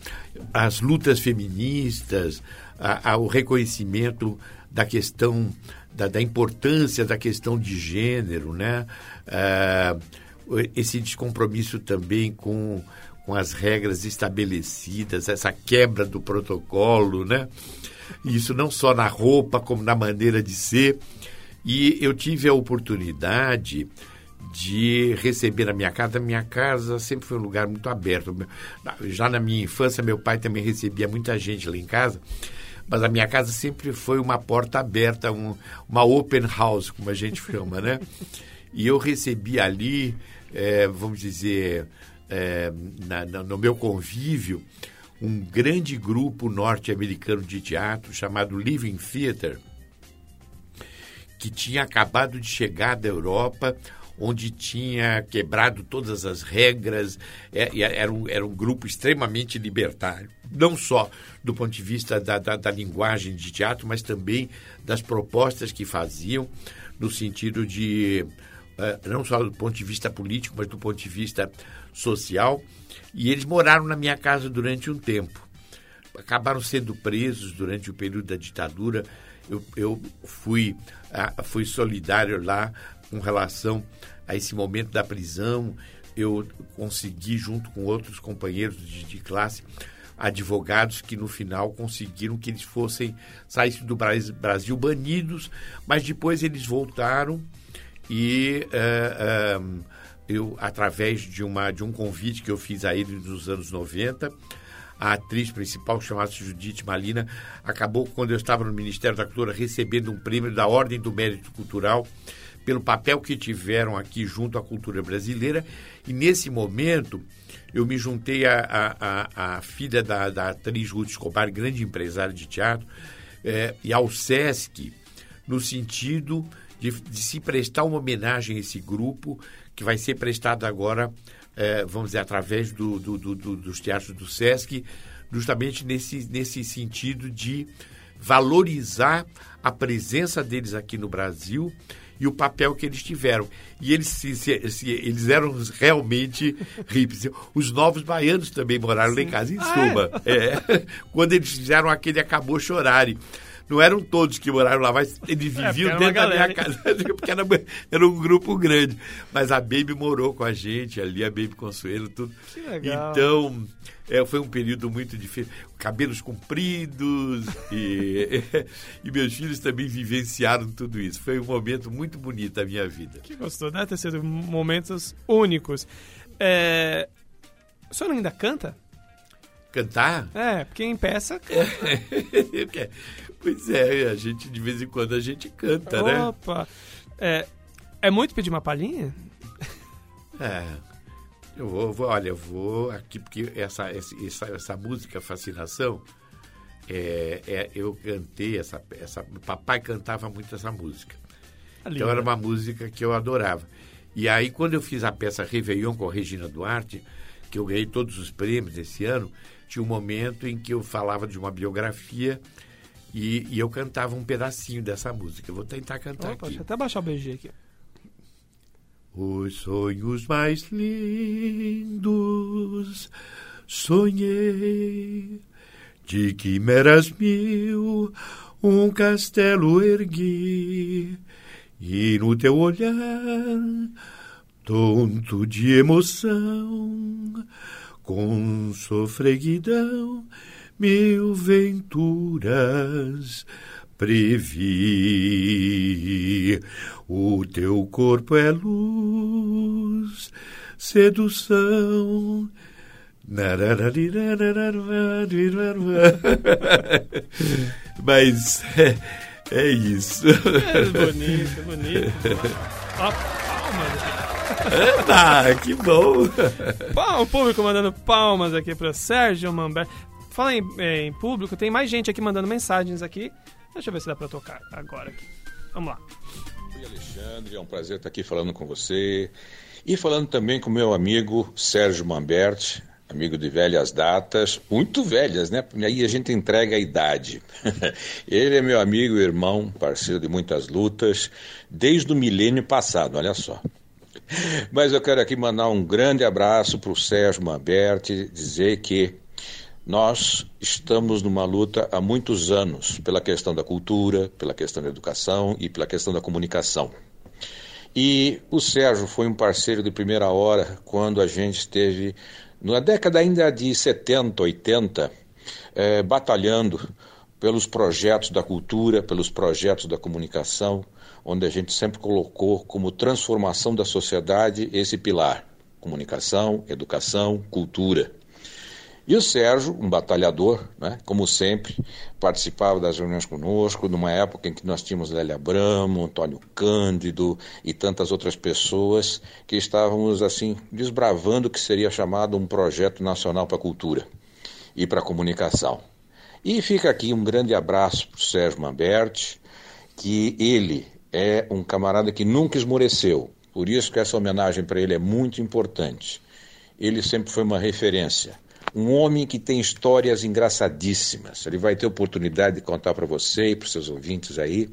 Speaker 3: as lutas feministas, a, a, o reconhecimento da questão da, da, importância da questão de gênero, né? Ah, esse descompromisso também com, com as regras estabelecidas, essa quebra do protocolo, né? Isso não só na roupa, como na maneira de ser. E eu tive a oportunidade de receber na minha casa. A minha casa sempre foi um lugar muito aberto. Já na minha infância, meu pai também recebia muita gente lá em casa. Mas a minha casa sempre foi uma porta aberta, um, uma open house, como a gente chama, né? E eu recebi ali é, vamos dizer, é, na, na, no meu convívio, um grande grupo norte-americano de teatro chamado Living Theatre, que tinha acabado de chegar da Europa, onde tinha quebrado todas as regras, é, era, um, era um grupo extremamente libertário, não só do ponto de vista da, da, da linguagem de teatro, mas também das propostas que faziam, no sentido de é, não só do ponto de vista político, mas do ponto de vista social. E eles moraram na minha casa durante um tempo. Acabaram sendo presos durante o período da ditadura. Eu, eu fui, fui solidário lá com relação a esse momento da prisão. Eu consegui, junto com outros companheiros de, de classe, advogados que no final conseguiram que eles fossem saíssem do Brasil banidos, mas depois eles voltaram e uh, eu, através de, uma, de um convite que eu fiz a ele nos anos 90, a atriz principal, chamada Judite Malina, acabou, quando eu estava no Ministério da Cultura, recebendo um prêmio da Ordem do Mérito Cultural pelo papel que tiveram aqui junto à cultura brasileira. E nesse momento, eu me juntei à, filha da, da, atriz Ruth Escobar, grande empresária de teatro, é, e ao SESC, no sentido de, de, se prestar uma homenagem a esse grupo, que vai ser prestado agora, é, vamos dizer, através do, do, do, dos teatros do SESC, justamente nesse, nesse sentido de valorizar a presença deles aqui no Brasil e o papel que eles tiveram. E eles, se, se, se, eles eram realmente hippies. Os novos baianos também moraram Sim. lá em casa, em ah, Suma. É? É. Quando eles fizeram aquele Acabou Chorare. Não eram todos que moraram lá, mas eles é, viviam é, dentro da minha casa, porque era, era, um grupo grande. Mas a Baby morou com a gente ali, a Baby Consuelo, tudo.
Speaker 2: Que legal.
Speaker 3: Então, é, foi um período muito difícil. Cabelos compridos e, e meus filhos também vivenciaram tudo isso. Foi um momento muito bonito da minha vida.
Speaker 2: Que gostou, né? Ter sido momentos únicos. É... O senhor ainda canta?
Speaker 3: Cantar?
Speaker 2: É, porque em peça canta.
Speaker 3: Pois é, a gente de vez em quando a gente canta,
Speaker 2: né? Opa! É, é muito pedir uma palhinha?
Speaker 3: É. Eu vou, vou, olha, eu vou aqui, porque essa, essa, essa música Fascinação, é, é, eu cantei essa, essa. Papai cantava muito essa música.
Speaker 2: Ali,
Speaker 3: Então era uma música que eu adorava. E aí, quando eu fiz a peça Réveillon com a Regina Duarte, que eu ganhei todos os prêmios esse ano, tinha um momento em que eu falava de uma biografia e, e eu cantava um pedacinho dessa música. Eu vou tentar cantar
Speaker 2: Opa,
Speaker 3: aqui.
Speaker 2: deixa eu até baixar o BG aqui.
Speaker 3: Os sonhos mais lindos sonhei, de quimeras mil um castelo ergui, e no teu olhar, tonto de emoção, com sofreguidão, mil venturas previ. O teu corpo é luz, sedução. Mas é, é isso.
Speaker 2: É bonito, bonito. Ó, palmas.
Speaker 3: Ah, que bom.
Speaker 2: O público mandando palmas aqui para Sérgio Mambé. Fala em, eh, em público, tem mais gente aqui mandando mensagens aqui. Deixa eu ver se dá para tocar agora aqui. Vamos lá.
Speaker 6: Oi, Alexandre, é um prazer estar aqui falando com você. E falando também com meu amigo Sérgio Mambert, amigo de velhas datas, muito velhas, né? Aí a gente entrega a idade. Ele é meu amigo, irmão, parceiro de muitas lutas, desde o milênio passado, olha só. Mas eu quero aqui mandar um grande abraço para o Sérgio Mambert, dizer que nós estamos numa luta há muitos anos pela questão da cultura, pela questão da educação e pela questão da comunicação. E o Sérgio foi um parceiro de primeira hora quando a gente esteve, na década ainda de 70, 80, eh, batalhando pelos projetos da cultura, pelos projetos da comunicação, onde a gente sempre colocou como transformação da sociedade esse pilar: comunicação, educação, cultura. E o Sérgio, um batalhador, né, como sempre, participava das reuniões conosco, numa época em que nós tínhamos Lélia Abramo, Antônio Cândido e tantas outras pessoas que estávamos assim desbravando o que seria chamado um projeto nacional para a cultura e para a comunicação. E fica aqui um grande abraço para o Sérgio Mambert, que ele é um camarada que nunca esmoreceu. Por isso que essa homenagem para ele é muito importante. Ele sempre foi uma referência um homem que tem histórias engraçadíssimas. Ele vai ter oportunidade de contar para você e para os seus ouvintes aí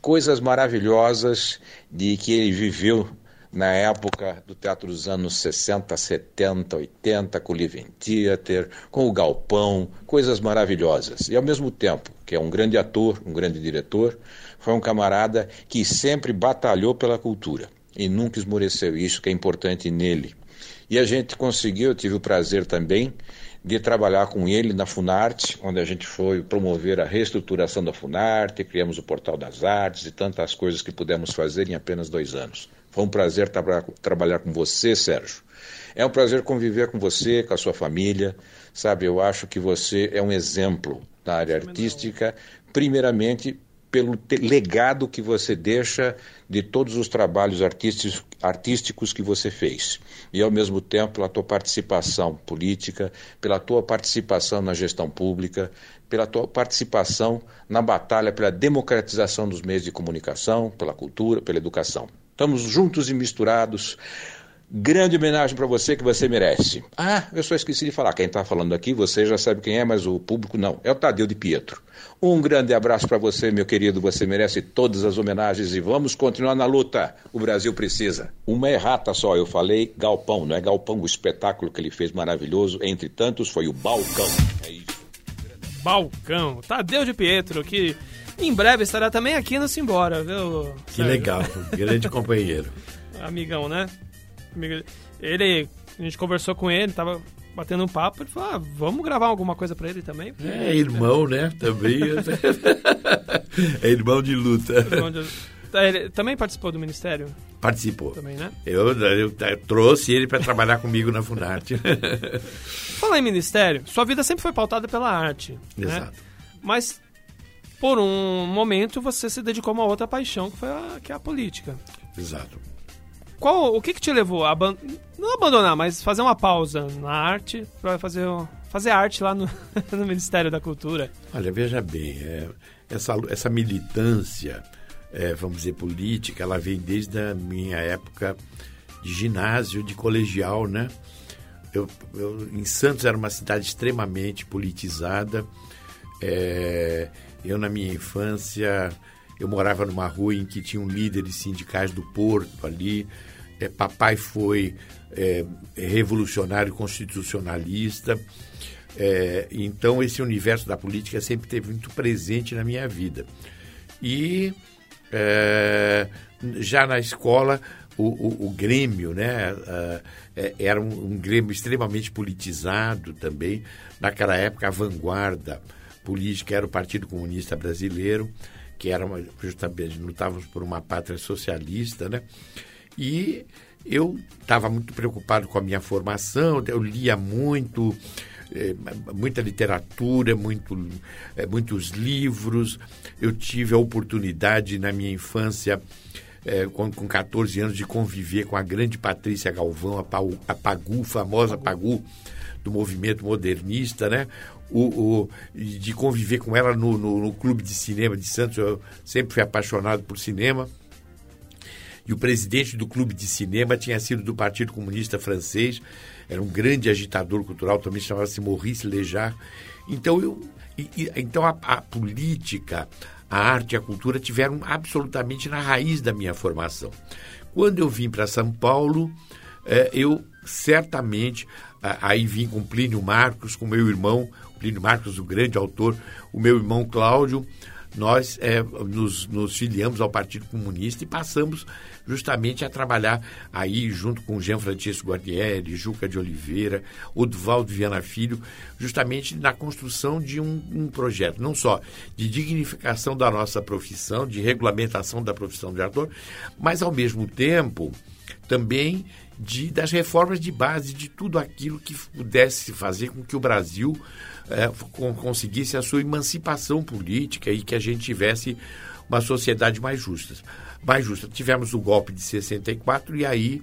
Speaker 6: coisas maravilhosas de que ele viveu na época do teatro dos anos 60, 70, 80, com o Living Theater, com o Galpão, coisas maravilhosas. E ao mesmo tempo, que é um grande ator, um grande diretor, foi um camarada que sempre batalhou pela cultura e nunca esmoreceu isso que é importante nele. E a gente conseguiu, eu tive o prazer também de trabalhar com ele na Funarte, onde a gente foi promover a reestruturação da Funarte, criamos o Portal das Artes e tantas coisas que pudemos fazer em apenas dois anos. Foi um prazer tra trabalhar com você, Sérgio. É um prazer conviver com você, com a sua família. Sabe, eu acho que você é um exemplo na área artística, primeiramente pelo legado que você deixa de todos os trabalhos artísticos, que você fez. E, ao mesmo tempo, pela tua participação política, pela tua participação na gestão pública, pela tua participação na batalha pela democratização dos meios de comunicação, pela cultura, pela educação. Estamos juntos e misturados. Grande homenagem para você que você merece. Ah, eu só esqueci de falar. Quem está falando aqui, você já sabe quem é, mas o público não. É o Tadeu de Pietro. Um grande abraço para você, meu querido. Você merece todas as homenagens e vamos continuar na luta. O Brasil precisa. Uma errata só, eu falei Galpão, não é Galpão. O espetáculo que ele fez maravilhoso, entre tantos, foi o Balcão. É isso.
Speaker 2: Balcão. Tadeu de Pietro, que em breve estará também aqui no Simbora, viu?
Speaker 3: Que
Speaker 2: Sérgio?
Speaker 3: legal, grande companheiro.
Speaker 2: Amigão, né? Amigo- Ele, a gente conversou com ele, tava batendo um papo, ele falou, ah, vamos gravar alguma coisa pra ele também. porque-
Speaker 3: É irmão, né? Também. é irmão de luta.
Speaker 2: Tá, Ele também participou do Ministério?
Speaker 3: Participou.
Speaker 2: Também, né?
Speaker 3: Eu, eu, eu trouxe ele para trabalhar comigo na Funarte.
Speaker 2: Falar em Ministério, sua vida sempre foi pautada pela arte. Né?
Speaker 3: Exato.
Speaker 2: Mas, por um momento, você se dedicou a uma outra paixão, que foi a, que é a política.
Speaker 3: Exato.
Speaker 2: Qual, o que, que te levou a aban- não abandonar, mas fazer uma pausa na arte para fazer fazer arte lá no, no Ministério da Cultura?
Speaker 3: Olha, veja bem, é, essa, essa militância, é, vamos dizer, política, ela vem desde a minha época de ginásio, de colegial, né? Eu, eu, em Santos era uma cidade extremamente politizada. É, eu, na minha infância, eu morava numa rua em que tinham líderes sindicais do Porto ali. É, papai foi é, revolucionário constitucionalista. É, então, esse universo da política sempre esteve muito presente na minha vida. E é, já na escola, o, o, o Grêmio né, uh, era um, um, Grêmio extremamente politizado também. Naquela época, a vanguarda política era o Partido Comunista Brasileiro, que era uma, justamente lutávamos por uma pátria socialista, né? E eu estava muito preocupado com a minha formação, eu lia muito, é, muita literatura, muito, é, muitos livros. Eu tive a oportunidade na minha infância, é, com, com 14 anos, de conviver com a grande Patrícia Galvão, a, Pau, a Pagu, famosa Pagu, do movimento modernista, né? O, o, de conviver com ela no, no, no clube de cinema de Santos. Eu sempre fui apaixonado por cinema e o presidente do clube de cinema tinha sido do Partido Comunista Francês, era um grande agitador cultural, também chamava-se Maurice Lejar. Então, eu, e, então a, a, política, a arte e a cultura tiveram absolutamente na raiz da minha formação. Quando eu vim para São Paulo, eh, eu certamente, aí vim com Plínio Marcos, com meu irmão, Plínio Marcos, o grande autor, o meu irmão Cláudio, nós é, nos, nos filiamos ao Partido Comunista e passamos justamente a trabalhar aí junto com Jean Francisco Guardieri, Juca de Oliveira, Oduvaldo Viana Filho, justamente na construção de um, um, projeto, não só de dignificação da nossa profissão, de regulamentação da profissão de ator, mas ao mesmo tempo também de, das reformas de base, de tudo aquilo que pudesse fazer com que o Brasil é, conseguisse a sua emancipação política e que a gente tivesse uma sociedade mais justa. Mais justa. Tivemos o golpe de 64 e aí,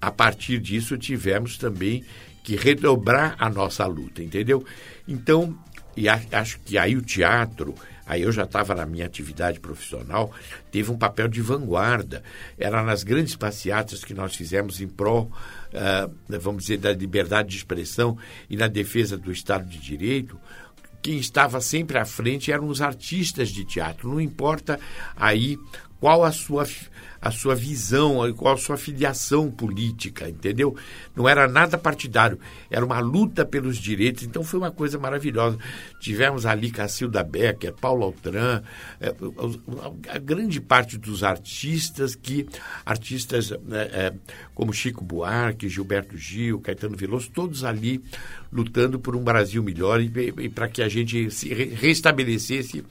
Speaker 3: a partir disso, tivemos também que redobrar a nossa luta, entendeu? Então, e acho que aí o teatro, aí eu já estava na minha atividade profissional, teve um papel de vanguarda. Era nas grandes passeatas que nós fizemos em prol uh, vamos dizer, da liberdade de expressão e na defesa do Estado de Direito, quem estava sempre à frente eram os artistas de teatro. Não importa aí qual a sua, a sua visão, qual a sua filiação política, entendeu? Não era nada partidário, era uma luta pelos direitos, então foi uma coisa maravilhosa. Tivemos ali Cacilda Becker, Paulo Altran, é, a grande parte dos artistas que, artistas é, como Chico Buarque, Gilberto Gil, Caetano Veloso, todos ali lutando por um Brasil melhor e, e para que a gente se restabelecesse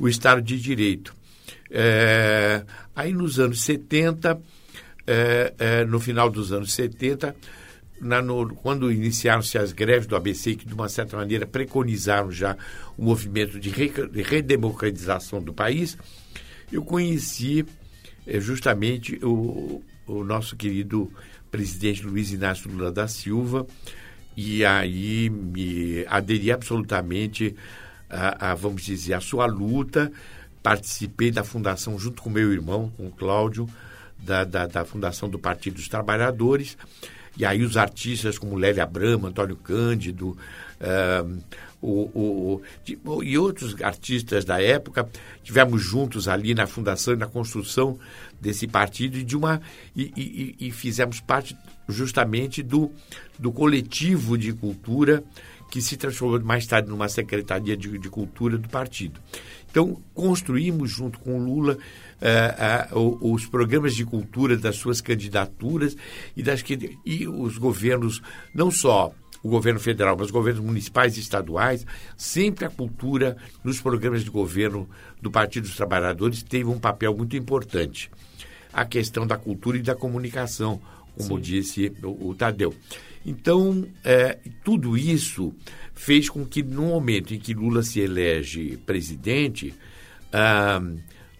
Speaker 3: o Estado de Direito. É, aí nos anos 70, é, é, no final dos anos 70, na, no, quando iniciaram-se as greves do ABC, que de uma certa maneira preconizaram já o movimento de, re, de redemocratização do país, eu conheci é, justamente o, o nosso querido presidente Luiz Inácio Lula da Silva, e aí me aderi absolutamente a, a, vamos dizer, a sua luta participei da fundação, junto com meu irmão, com o Cláudio, da, da, da Fundação do Partido dos Trabalhadores. E aí os artistas como Lélia Brama, Antônio Cândido, uh, o, o, e outros artistas da época, tivemos juntos ali na fundação e na construção desse partido e, de uma, e, e, e fizemos parte justamente do, do coletivo de cultura que se transformou mais tarde numa secretaria de, de cultura do partido. Então, construímos junto com o Lula uh, uh, os programas de cultura das suas candidaturas e, das que, e os governos, não só o governo federal, mas os governos municipais e estaduais, sempre a cultura nos programas de governo do Partido dos Trabalhadores teve um papel muito importante. A questão da cultura e da comunicação, como Sim. disse o, o Tadeu. Então, é, tudo isso fez com que, no momento em que Lula se elege presidente, ah,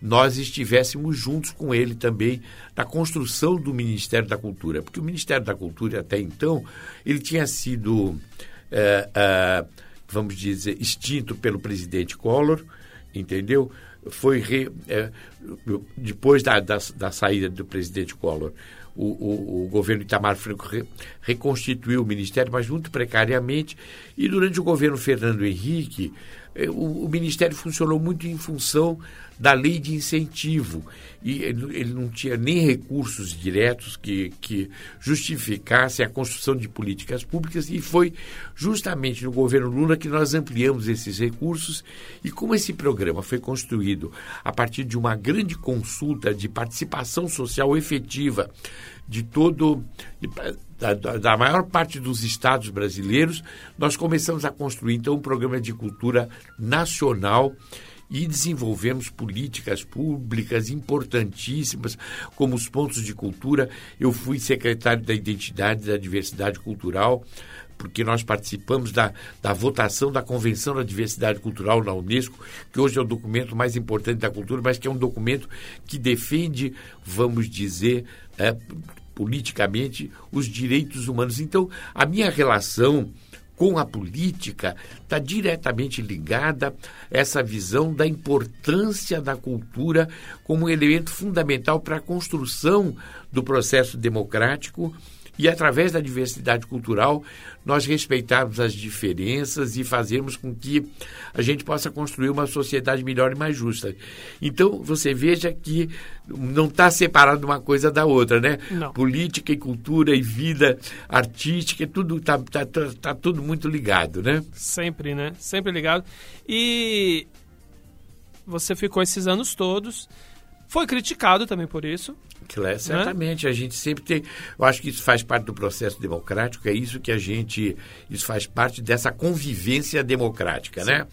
Speaker 3: nós estivéssemos juntos com ele também na construção do Ministério da Cultura. Porque o Ministério da Cultura, até então, ele tinha sido é, é, vamos dizer, extinto pelo presidente Collor, entendeu? Foi re, é, depois da, da, da, saída do presidente Collor, o, o, o governo Itamar Franco re, reconstituiu o ministério, mas muito precariamente, e durante o governo Fernando Henrique, o, o ministério funcionou muito em função da lei de incentivo. E ele, ele não tinha nem recursos diretos que, que justificassem a construção de políticas públicas, e foi justamente no governo Lula que nós ampliamos esses recursos. E como esse programa foi construído a partir de uma grande consulta de participação social efetiva de todo. Da, da, maior parte dos estados brasileiros, nós começamos a construir então um programa de cultura nacional e desenvolvemos políticas públicas importantíssimas, como os pontos de cultura. Eu fui secretário da Identidade e da Diversidade Cultural, porque nós participamos da, da votação da Convenção da Diversidade Cultural na Unesco, que hoje é o documento mais importante da cultura, mas que é um documento que defende, vamos dizer, é, politicamente, os direitos humanos. Então, a minha relação com a política está diretamente ligada essa visão da importância da cultura como um elemento fundamental para a construção do processo democrático e através da diversidade cultural nós respeitarmos as diferenças e fazermos com que a gente possa construir uma sociedade melhor e mais justa. Então, você veja que não está separado uma coisa da outra, né?
Speaker 2: Não.
Speaker 3: Política e cultura e vida artística, tudo está tá, tá, tá tudo muito ligado, né?
Speaker 2: Sempre, né? Sempre ligado. E você ficou esses anos todos foi criticado também por isso.
Speaker 3: Claro, né? certamente. Né? A gente sempre tem. Eu acho que isso faz parte do processo democrático, é isso que a gente. Isso faz parte dessa convivência democrática, Sim. né?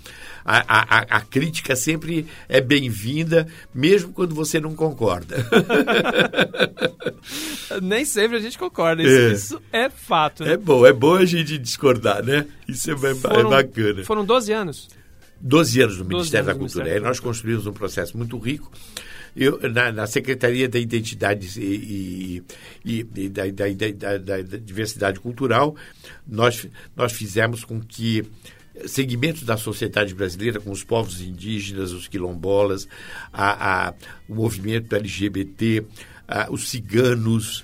Speaker 3: A, a, a, crítica sempre é bem-vinda, mesmo quando você não concorda.
Speaker 2: Nem sempre a gente concorda. Isso é, isso é fato. Né?
Speaker 3: É bom, é bom a gente discordar, né? Isso é, é foram, é bacana.
Speaker 2: Foram 12 anos.
Speaker 3: 12 anos no Ministério anos da Cultura. Ministério. Aí nós construímos um processo muito rico eu, na, na Secretaria da Identidade e, e, e da, da, da, da, Diversidade Cultural, nós, nós fizemos com que segmentos da sociedade brasileira, como os povos indígenas, os quilombolas, a, a o movimento LGBT, a, os ciganos,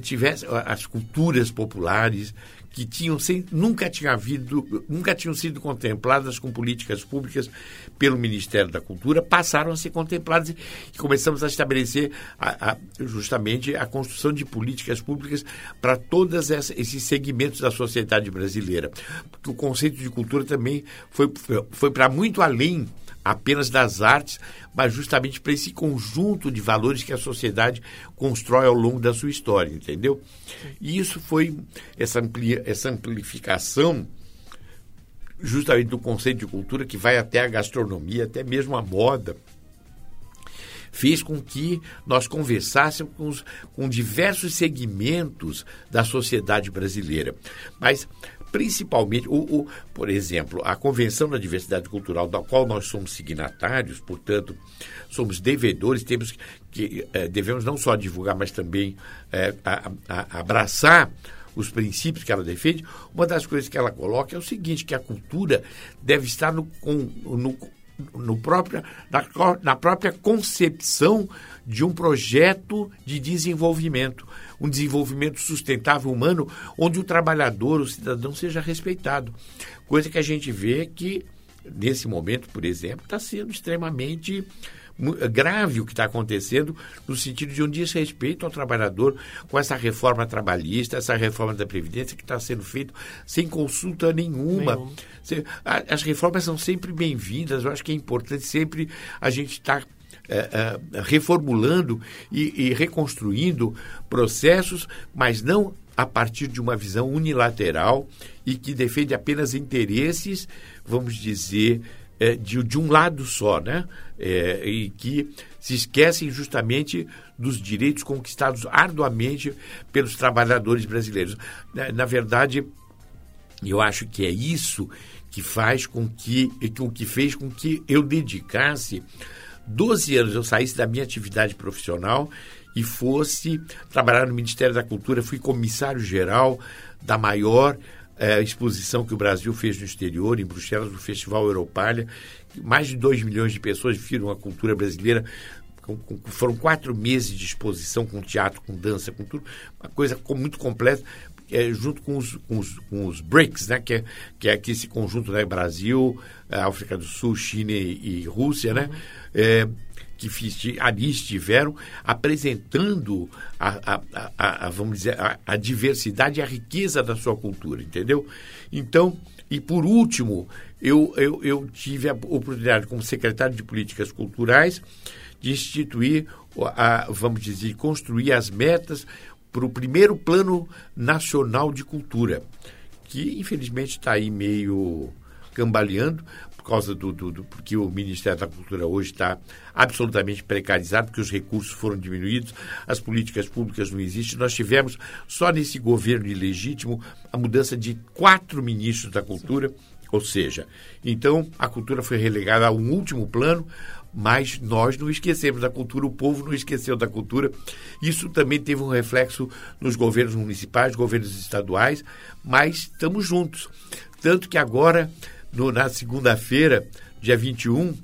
Speaker 3: tivesse as culturas populares que tinham nunca tinha havido, nunca tinham sido contempladas com políticas públicas pelo Ministério da Cultura, passaram a ser contempladas e começamos a estabelecer a, a, justamente a construção de políticas públicas para todos esses segmentos da sociedade brasileira. Porque o conceito de cultura também foi, foi para muito além apenas das artes, mas justamente para esse conjunto de valores que a sociedade constrói ao longo da sua história, entendeu? E isso foi essa, amplia, essa amplificação justamente do conceito de cultura que vai até a gastronomia, até mesmo a moda fez com que nós conversássemos com, os, com diversos segmentos da sociedade brasileira. Mas principalmente, o, o, por exemplo, a Convenção da Diversidade Cultural, da qual nós somos signatários, portanto, somos devedores, temos que eh, devemos não só divulgar, mas também eh, a, a, abraçar os princípios que ela defende. Uma das coisas que ela coloca é o seguinte, que a cultura deve estar no, no, no própria, na, na própria concepção de um projeto de desenvolvimento um desenvolvimento sustentável humano onde o trabalhador, o cidadão, seja respeitado. Coisa que a gente vê que, nesse momento, por exemplo, está sendo extremamente grave o que está acontecendo no sentido de um desrespeito ao trabalhador com essa reforma trabalhista, essa reforma da Previdência que está sendo feita sem consulta nenhuma. Nenhum. As reformas são sempre bem-vindas, eu acho que é importante sempre a gente estar tá é, é, reformulando e, e reconstruindo processos, mas não a partir de uma visão unilateral e que defende apenas interesses, vamos dizer, é, de, de, um lado só, né? É, e que se esquecem justamente dos direitos conquistados arduamente pelos trabalhadores brasileiros. Na, na verdade, eu acho que é isso que faz com que, com que fez com que eu dedicasse 12 anos eu saísse da minha atividade profissional e fosse trabalhar no Ministério da Cultura. Fui comissário geral da maior é, exposição que o Brasil fez no exterior, em Bruxelas, no Festival Europalha. Mais de 2 milhões de pessoas viram a cultura brasileira. Com, com, foram quatro meses de exposição com teatro, com dança, com tudo. Uma coisa muito completa. É, junto com os, com os, com os BRICS, né, que, é, que é esse conjunto, né, Brasil, África do Sul, China e, e Rússia, né, é, que ali estiveram apresentando a, a, a, a vamos dizer, a, diversidade e a riqueza da sua cultura, entendeu? Então, e por último, eu, eu, eu tive a oportunidade, como secretário de Políticas Culturais, de instituir, a, vamos dizer, construir as metas para o primeiro Plano Nacional de Cultura, que infelizmente está aí meio cambaleando, por causa do, do, do, porque o Ministério da Cultura hoje está absolutamente precarizado, porque os recursos foram diminuídos, as políticas públicas não existem. Nós tivemos só nesse governo ilegítimo a mudança de quatro ministros da cultura, ou seja, então a cultura foi relegada a um último plano, mas nós não esquecemos da cultura, o povo não esqueceu da cultura. Isso também teve um reflexo nos governos municipais, governos estaduais, mas estamos juntos. Tanto que agora no, na segunda-feira, dia 21,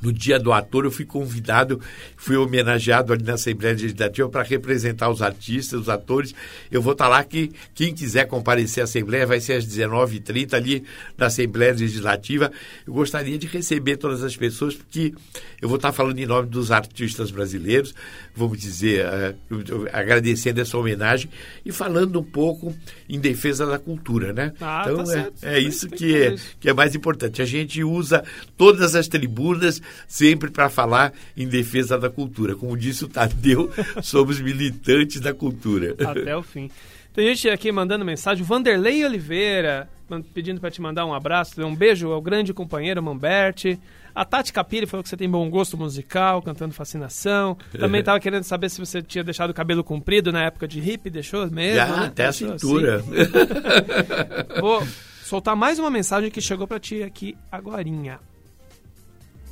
Speaker 3: no dia do ator, eu fui convidado, fui homenageado ali na Assembleia Legislativa para representar os artistas, os atores. Eu vou estar lá que quem quiser comparecer à Assembleia vai ser às 19h30 ali na Assembleia Legislativa. Eu gostaria de receber todas as pessoas, porque eu vou estar falando em nome dos artistas brasileiros, vamos dizer, uh, agradecendo essa homenagem e falando um pouco em defesa da cultura, né?
Speaker 2: Ah, então
Speaker 3: tá
Speaker 2: é,
Speaker 3: é isso que é, que é mais importante. A gente usa todas as tribunas sempre para falar em defesa da cultura. Como disse o Tadeu, somos militantes da cultura.
Speaker 2: Até o fim. Tem gente aqui mandando mensagem. Vanderlei Oliveira pedindo para te mandar um abraço, um beijo ao grande companheiro Mamberti. A Tati Capiri falou que você tem bom gosto musical, cantando Fascinação. Também estava querendo saber se você tinha deixado o cabelo comprido na época de hippie, deixou mesmo?
Speaker 3: Já,
Speaker 2: né?
Speaker 3: até
Speaker 2: deixou
Speaker 3: a cintura.
Speaker 2: Assim. Vou soltar mais uma mensagem que chegou para ti aqui agorinha.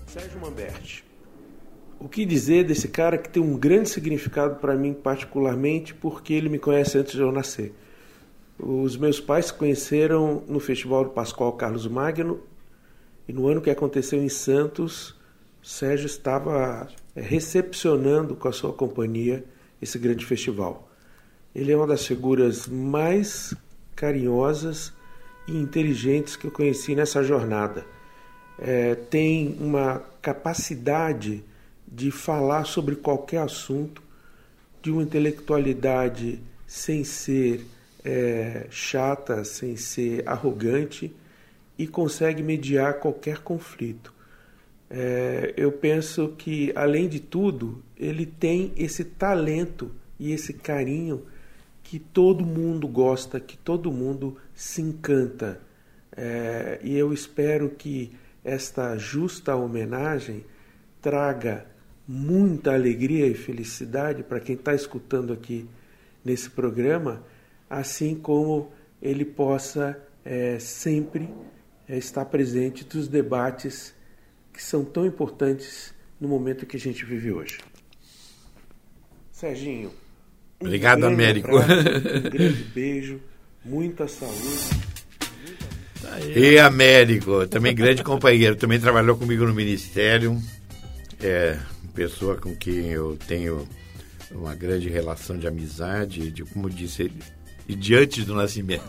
Speaker 7: Sérgio Mamberti. O que dizer desse cara que tem um grande significado para mim, particularmente, porque ele me conhece antes de eu nascer. Os meus pais se conheceram no Festival do Pascoal Carlos Magno e no ano que aconteceu em Santos, Sérgio estava é, recepcionando com a sua companhia esse grande festival. Ele é uma das figuras mais carinhosas e inteligentes que eu conheci nessa jornada é, tem uma capacidade de falar sobre qualquer assunto, de uma intelectualidade sem ser é, chata, sem ser arrogante e consegue mediar qualquer conflito. É, eu penso que, além de tudo, ele tem esse talento e esse carinho que todo mundo gosta, que todo mundo se encanta. É, e eu espero que esta justa homenagem traga muita alegria e felicidade para quem está escutando aqui nesse programa, assim como ele possa é, sempre é, estar presente dos debates que são tão importantes no momento que a gente vive hoje. Serginho.
Speaker 3: Um Obrigado, Américo.
Speaker 7: Abraço, um grande beijo, muita saúde.
Speaker 3: E Américo, também grande companheiro, também trabalhou comigo no Ministério. É pessoa com quem eu tenho uma grande relação de amizade, de como disse e de antes do nascimento.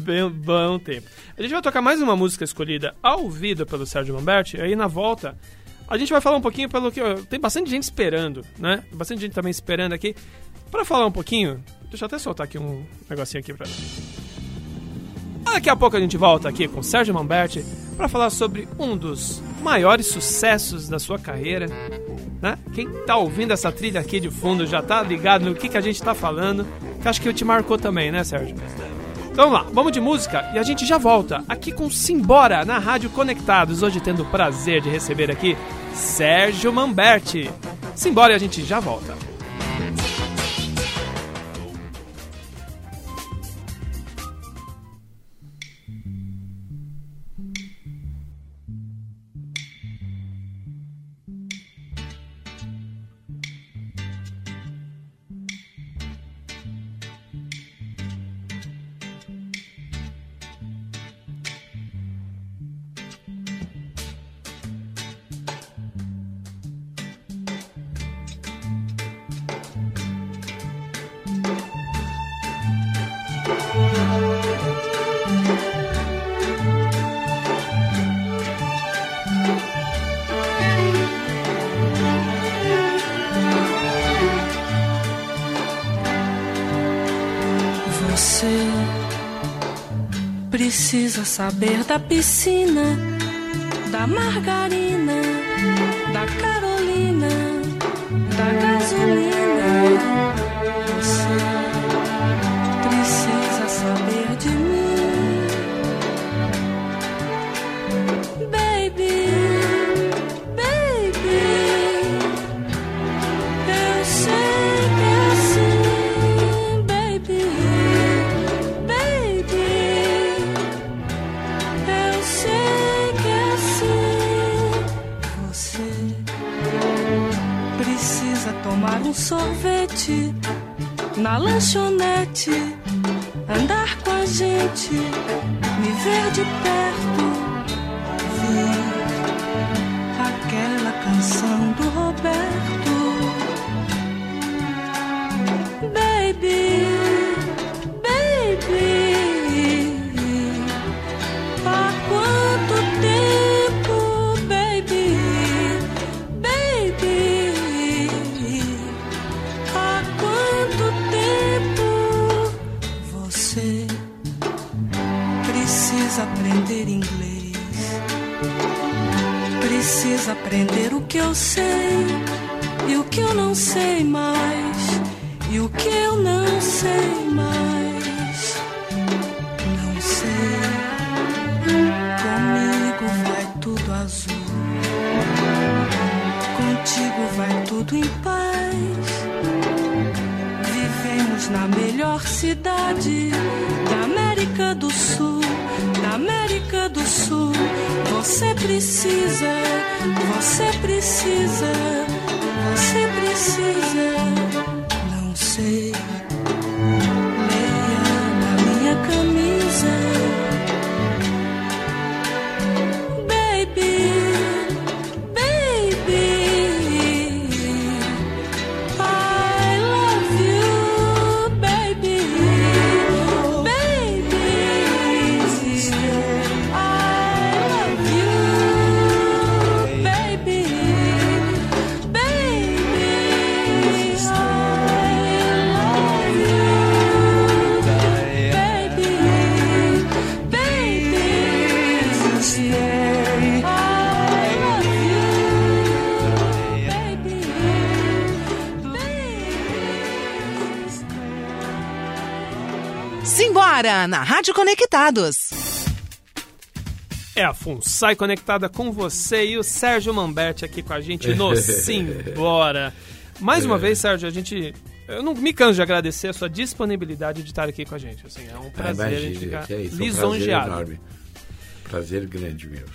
Speaker 2: Bem bom tempo. A gente vai tocar mais uma música escolhida ao vivo pelo Sérgio Lamberti, aí na volta a gente vai falar um pouquinho pelo que tem bastante gente esperando, né? Bastante gente também esperando aqui para falar um pouquinho. Deixa eu até soltar aqui um negocinho aqui para Daqui a pouco a gente volta aqui com Sérgio Mamberti para falar sobre um dos maiores sucessos da sua carreira. Né? Quem tá ouvindo essa trilha aqui de fundo já tá ligado no que, que a gente tá falando, que acho que te marcou também, né, Sérgio? Então vamos lá, vamos de música e a gente já volta aqui com Simbora na Rádio Conectados. Hoje tendo o prazer de receber aqui Sérgio Mamberti. Simbora e a gente já volta.
Speaker 8: Saber da piscina, da margarina, da Carolina, da gasolina. Sorvete na lanchonete, andar com a gente, me ver de perto,
Speaker 1: Simbora na Rádio Conectados.
Speaker 2: É a FUNSAI conectada com você e o Sérgio Mamberti aqui com a gente no Simbora. Mais uma vez, Sérgio, a gente. Eu não me canso de agradecer a sua disponibilidade de estar aqui com a gente. Assim, é um prazer, a gente
Speaker 3: imagina,
Speaker 2: ficar
Speaker 3: é isso, é um
Speaker 2: lisonjeado.
Speaker 3: prazer enorme. Prazer grande mesmo.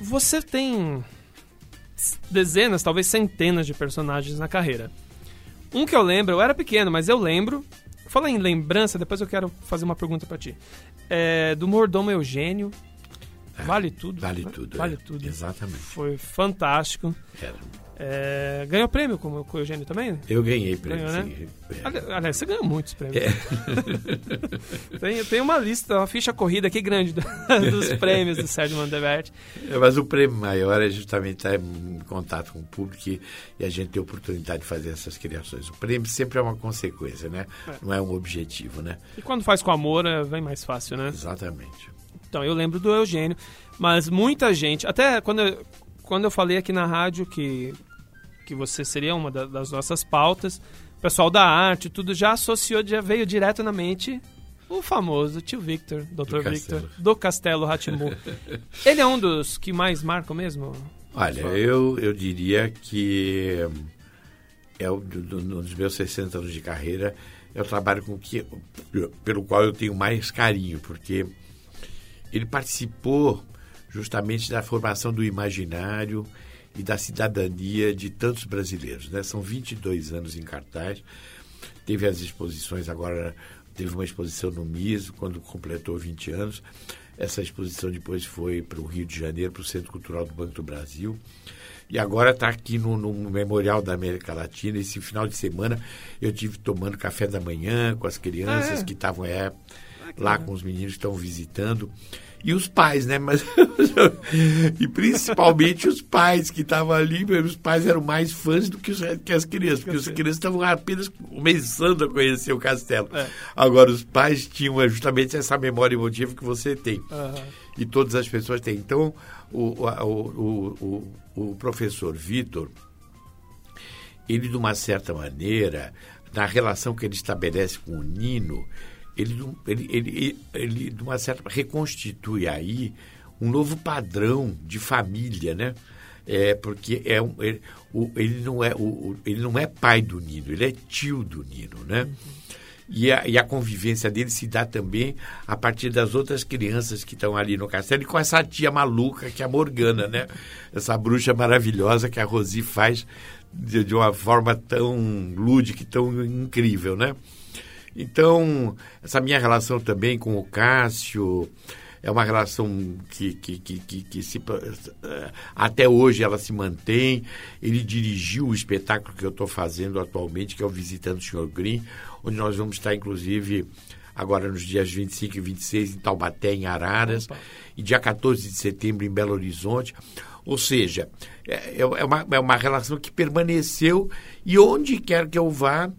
Speaker 2: Você tem dezenas, talvez centenas de personagens na carreira. Um que eu lembro, eu era pequeno, mas eu lembro. Fala em lembrança, depois eu quero fazer uma pergunta pra ti. É, do mordomo Eugênio. Vale tudo.
Speaker 3: Vale tudo.
Speaker 2: Vale
Speaker 3: é.
Speaker 2: tudo.
Speaker 3: Exatamente.
Speaker 2: Foi fantástico.
Speaker 3: Era.
Speaker 2: É, ganhou prêmio com, com o Eugênio também?
Speaker 3: Eu ganhei prêmio,
Speaker 2: Ganhou, né?
Speaker 3: sim. É.
Speaker 2: Ali- Aliás, você ganhou muitos prêmios.
Speaker 3: É.
Speaker 2: tem, tem uma lista, uma ficha corrida aqui grande do- dos prêmios do Sérgio Mandevert.
Speaker 3: É, Mas o prêmio maior é justamente estar em contato com o público e, e a gente ter oportunidade de fazer essas criações. O prêmio sempre é uma consequência, né? Não é um objetivo, né?
Speaker 2: E quando faz com amor, é, vem mais fácil, né?
Speaker 3: Exatamente.
Speaker 2: Então, eu lembro do Eugênio, mas muita gente, até quando eu, quando eu falei aqui na rádio que, que você seria uma da- das nossas pautas, o pessoal da arte, tudo já associou, já veio direto na mente o famoso tio Victor, Dr.
Speaker 3: Do
Speaker 2: Victor,
Speaker 3: Castelo.
Speaker 2: do Castelo Ratimbu. Ele é um dos que mais marcam mesmo?
Speaker 3: Olha, eu, eu diria que é o, do, do- nos meus 60 anos de carreira, é o trabalho com que, pelo qual eu tenho mais carinho, porque ele participou justamente da formação do imaginário e da cidadania de tantos brasileiros. Né? São 22 anos em cartaz. Teve as exposições agora, teve uma exposição no MIS, quando completou 20 anos. Essa exposição depois foi para o Rio de Janeiro, para o Centro Cultural do Banco do Brasil. E agora está aqui no, no Memorial da América Latina. Esse final de semana eu tive tomando café da manhã com as crianças
Speaker 2: Ah, é?
Speaker 3: que estavam. É, lá com os meninos que estão visitando. E os pais, né? Mas, e principalmente os pais que estavam ali, os pais eram mais fãs do que, os, que as crianças, porque as crianças estavam apenas começando a conhecer o castelo. É. Agora, os pais tinham justamente essa memória emotiva que você tem. Uhum. E todas as pessoas têm. Então, o, o, o, o, professor Vitor, ele, de uma certa maneira, na relação que ele estabelece com o Nino, ele, ele, ele, ele, de uma certa reconstitui aí um novo padrão de família, né? É, porque é um, ele, o, ele, não é, o, ele não é pai do Nino, ele é tio do Nino, né? Uhum. E a, e a convivência dele se dá também a partir das outras crianças que estão ali no castelo e com essa tia maluca que é a Morgana, né? Essa bruxa maravilhosa que a Rosi faz de, de uma forma tão lúdica e tão incrível, né? Então, essa minha relação também com o Cássio é uma relação que, que, que, que, que se, eh, até hoje ela se mantém. Ele dirigiu o espetáculo que eu estou fazendo atualmente, que é o Visitando o Sr. Green, onde nós vamos estar, inclusive, agora nos dias 25 e 26 em Taubaté, em Araras, Opa. e dia 14 de setembro em Belo Horizonte. Ou seja, é, é, uma, é uma relação que permaneceu e onde quer que eu vá,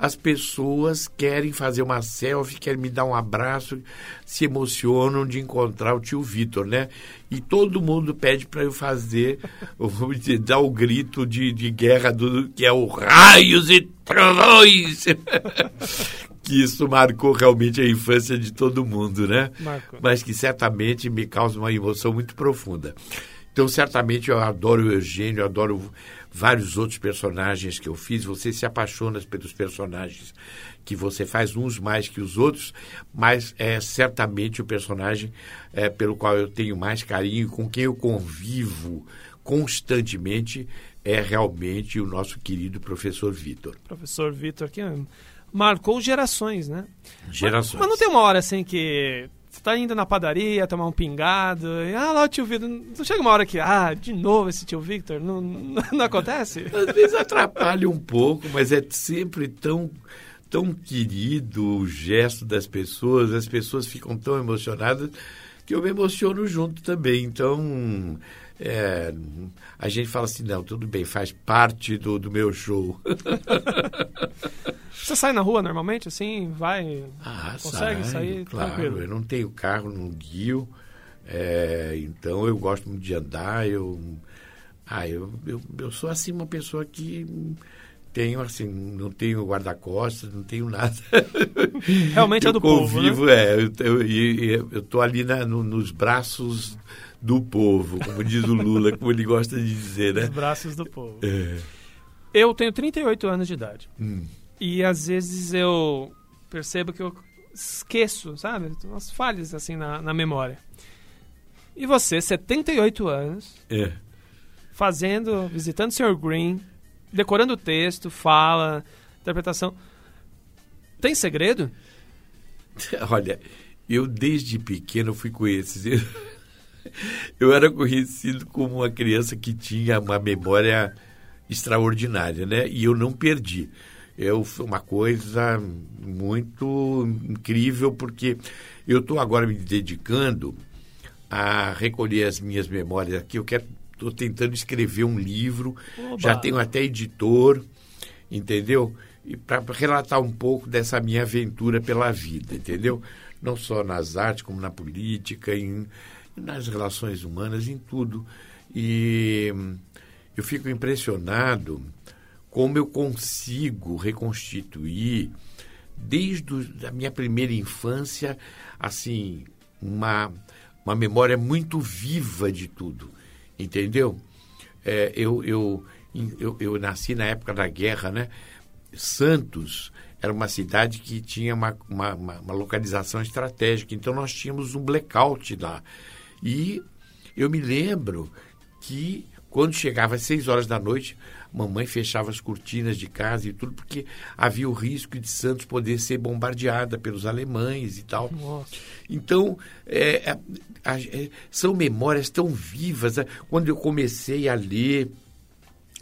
Speaker 3: as pessoas querem fazer uma selfie, querem me dar um abraço, se emocionam de encontrar o tio Vitor, né? E todo mundo pede para eu fazer, vou dizer, dar o grito de, de guerra do que é o raios e trovões. que isso marcou realmente a infância de todo mundo, né? Marcou. Mas que certamente me causa uma emoção muito profunda. Então, certamente eu adoro o Eugênio, eu adoro vários outros personagens que eu fiz. Você se apaixona pelos personagens que você faz, uns mais que os outros, mas é certamente o personagem é, pelo qual eu tenho mais carinho, com quem eu convivo constantemente, é realmente o nosso querido professor Vitor.
Speaker 2: Professor Vitor, que marcou gerações, né?
Speaker 3: Gerações.
Speaker 2: Mas, mas não tem uma hora assim que você tá indo na padaria tomar um pingado, e, ah lá o tio Victor. Não chega uma hora que, ah, de novo esse tio Victor? Não, não, não acontece?
Speaker 3: Às vezes atrapalha um pouco, mas é sempre tão tão querido o gesto das pessoas, as pessoas ficam tão emocionadas que eu me emociono junto também. Então, é, a gente fala assim, não, tudo bem, faz parte do, do meu show.
Speaker 2: Você sai na rua normalmente, assim, vai,
Speaker 3: ah,
Speaker 2: consegue saio, sair
Speaker 3: claro,
Speaker 2: tranquilo?
Speaker 3: Eu não tenho carro, não guio, é, então eu gosto muito de andar, eu, ah, eu, eu, eu sou assim uma pessoa que tenho assim, não tenho guarda-costas, não tenho nada.
Speaker 2: Realmente é do
Speaker 3: convivo,
Speaker 2: povo, né?
Speaker 3: é, eu, eu, eu, eu tô ali na, no, nos braços do povo, como diz o Lula, como ele gosta de dizer, né?
Speaker 2: Os braços do povo.
Speaker 3: É.
Speaker 2: Eu tenho 38 anos de idade.
Speaker 3: Hum.
Speaker 2: E às vezes eu percebo que eu esqueço, sabe? Umas falhas assim na, na memória. E você, 78 anos,
Speaker 3: é.
Speaker 2: fazendo, visitando o Sr. Green, decorando o texto, fala, interpretação. Tem segredo?
Speaker 3: Olha, eu desde pequeno fui conhecido. Eu era conhecido como uma criança que tinha uma memória extraordinária, né? E eu não perdi é uma coisa muito incrível, porque eu estou agora me dedicando a recolher as minhas memórias aqui. Eu quero, estou tentando escrever um livro, Oba. já tenho até editor, entendeu? E para relatar um pouco dessa minha aventura pela vida, entendeu? Não só nas artes, como na política, em, nas relações humanas, em tudo. E eu fico impressionado como eu consigo reconstituir desde a minha primeira infância assim uma uma memória muito viva de tudo. Entendeu? É, eu, eu, eu, eu nasci na época da guerra né? Santos era uma cidade que tinha uma, uma, uma localização estratégica. Então nós tínhamos um blackout lá e eu me lembro que quando chegava às seis horas da noite mamãe fechava as cortinas de casa e tudo, porque havia o risco de Santos poder ser bombardeada pelos alemães e tal.
Speaker 2: Nossa.
Speaker 3: Então, é, é, são memórias tão vivas. Né? Quando eu comecei a ler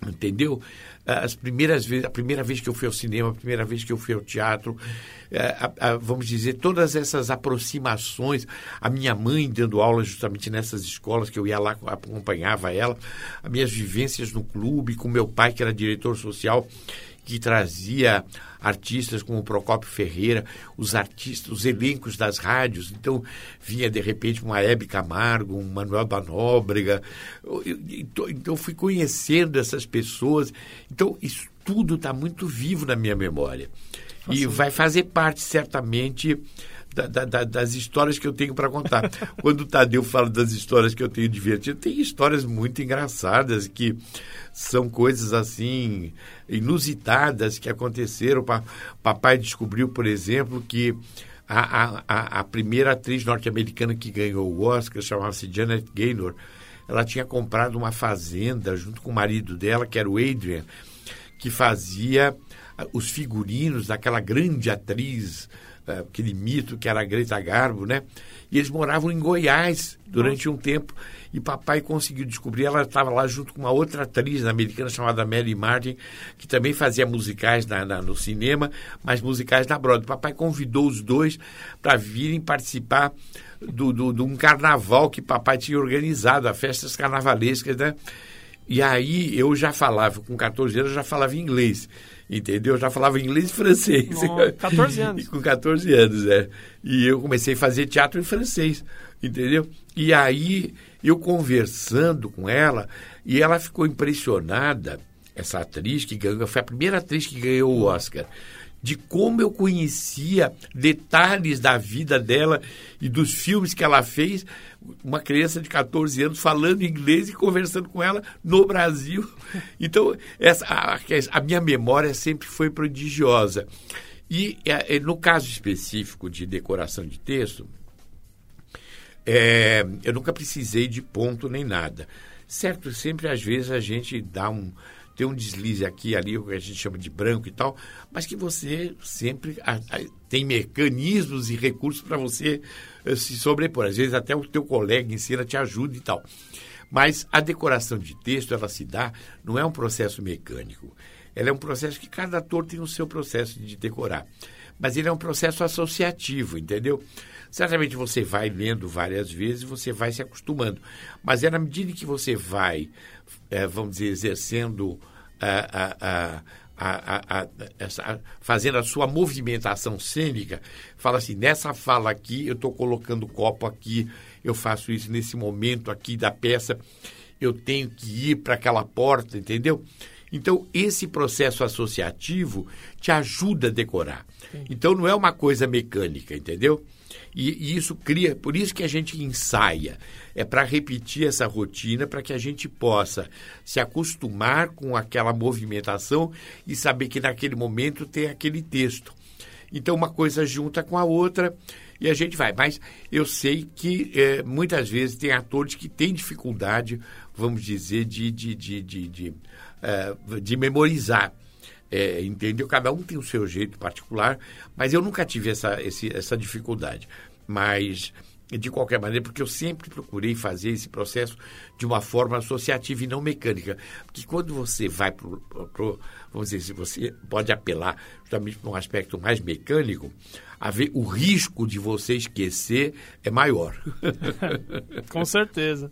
Speaker 3: Entendeu? As primeiras vezes, a primeira vez que eu fui ao cinema, a primeira vez que eu fui ao teatro, é, a, a, vamos dizer, todas essas aproximações, a minha mãe dando aula justamente nessas escolas que eu ia lá, acompanhava ela, as minhas vivências no clube, com meu pai, que era diretor social, que trazia artistas como o Procópio Ferreira, os artistas, os elencos das rádios. Então, vinha de repente uma Hebe Camargo, um Manuel da Nóbrega. Então, fui conhecendo essas pessoas. Então, isso tudo está muito vivo na minha memória. E vai fazer parte, certamente, da, da, das histórias que eu tenho para contar. Quando o Tadeu fala das histórias que eu tenho divertido, tem histórias muito engraçadas que são coisas assim inusitadas que aconteceram. Papai descobriu, por exemplo, que a, a, a primeira atriz norte-americana que ganhou o Oscar chamava-se Janet Gaynor. Ela tinha comprado uma fazenda junto com o marido dela, que era o Adrian, que fazia os figurinos daquela grande atriz aquele mito que era a Greta Garbo, né? E eles moravam em Goiás durante um tempo. E papai conseguiu descobrir, ela estava lá junto com uma outra atriz americana chamada Mary Martin, que também fazia musicais na, na, no cinema, mas musicais na Broadway. Papai convidou os dois para virem participar do, do, de um carnaval que papai tinha organizado, a festas carnavalescas, né? E aí eu já falava, com 14 anos, eu já falava inglês entendeu? Eu já falava inglês e francês.
Speaker 2: Com 14 anos.
Speaker 3: com 14 anos, é. E eu comecei a fazer teatro em francês, entendeu? E aí eu conversando com ela, e ela ficou impressionada, essa atriz que ganhou, foi a primeira atriz que ganhou o Oscar de como eu conhecia detalhes da vida dela e dos filmes que ela fez. Uma criança de 14 anos falando inglês e conversando com ela no Brasil. Então, essa, a, a minha memória sempre foi prodigiosa. E é, é, no caso específico de decoração de texto, é, eu nunca precisei de ponto nem nada. Certo, sempre às vezes a gente dá um tem um deslize aqui ali, o que a gente chama de branco e tal, mas que você sempre a, a, tem mecanismos e recursos para você uh, se sobrepor. Às vezes até o teu colega ensina, te ajuda e tal. Mas a decoração de texto, ela se dá, não é um processo mecânico. Ela é um processo que cada ator tem o seu processo de decorar. Mas ele é um processo associativo, entendeu? Certamente você vai lendo várias vezes, você vai se acostumando. Mas é na medida que você vai, é, vamos dizer, exercendo a, a, a, essa, fazendo a sua movimentação cênica, fala assim, nessa fala aqui, eu estou colocando o copo aqui, eu faço isso nesse momento aqui da peça, eu tenho que ir para aquela porta, entendeu? Então, esse processo associativo te ajuda a decorar. Sim. Então, não é uma coisa mecânica, entendeu? E, e isso cria, por isso que a gente ensaia, é para repetir essa rotina, para que a gente possa se acostumar com aquela movimentação e saber que naquele momento tem aquele texto. Então, uma coisa junta com a outra e a gente vai. Mas eu sei que é, muitas vezes tem atores que têm dificuldade, vamos dizer, de, de, de, de, de, uh, de memorizar. É, entendeu? Cada um tem o seu jeito particular, mas eu nunca tive essa, esse, essa dificuldade. Mas, de qualquer maneira, porque eu sempre procurei fazer esse processo de uma forma associativa e não mecânica. Porque quando você vai para vamos dizer, se você pode apelar justamente para um aspecto mais mecânico, a ver, o risco de você esquecer é maior.
Speaker 2: Com certeza.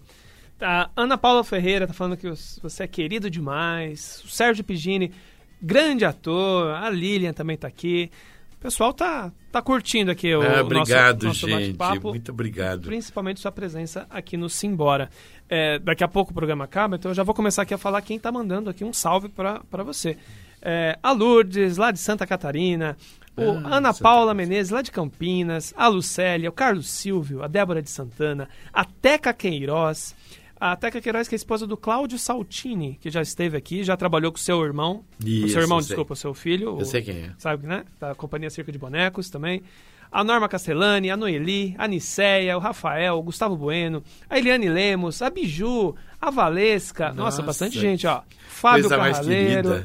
Speaker 2: A Ana Paula Ferreira está falando que você é querido demais. O Sérgio Pigini grande ator, a Lilian também está aqui. O pessoal tá, tá curtindo aqui o,
Speaker 3: ah, obrigado,
Speaker 2: nosso,
Speaker 3: nosso gente. Muito obrigado.
Speaker 2: Principalmente sua presença aqui no Simbora. É, daqui a pouco o programa acaba, então eu já vou começar aqui a falar quem está mandando aqui um salve para você. É, a Lourdes, lá de Santa Catarina, o ah, Ana Santa Paula Menezes, lá de Campinas, a Lucélia, o Carlos Silvio, a Débora de Santana, a Teca Queiroz, a Teca Queiroz, que é a esposa do Cláudio Saltini, que já esteve aqui, já trabalhou com seu irmão. Isso, o seu irmão, desculpa, o seu filho.
Speaker 3: Eu o, sei quem é.
Speaker 2: Sabe, né? Da Companhia Circo de Bonecos também. A Norma Castellani, a Noeli, a Niceia, o Rafael, o Gustavo Bueno, a Eliane Lemos, a Biju, a Valesca. Nossa, Nossa bastante gente, ó. Fábio Carraleiro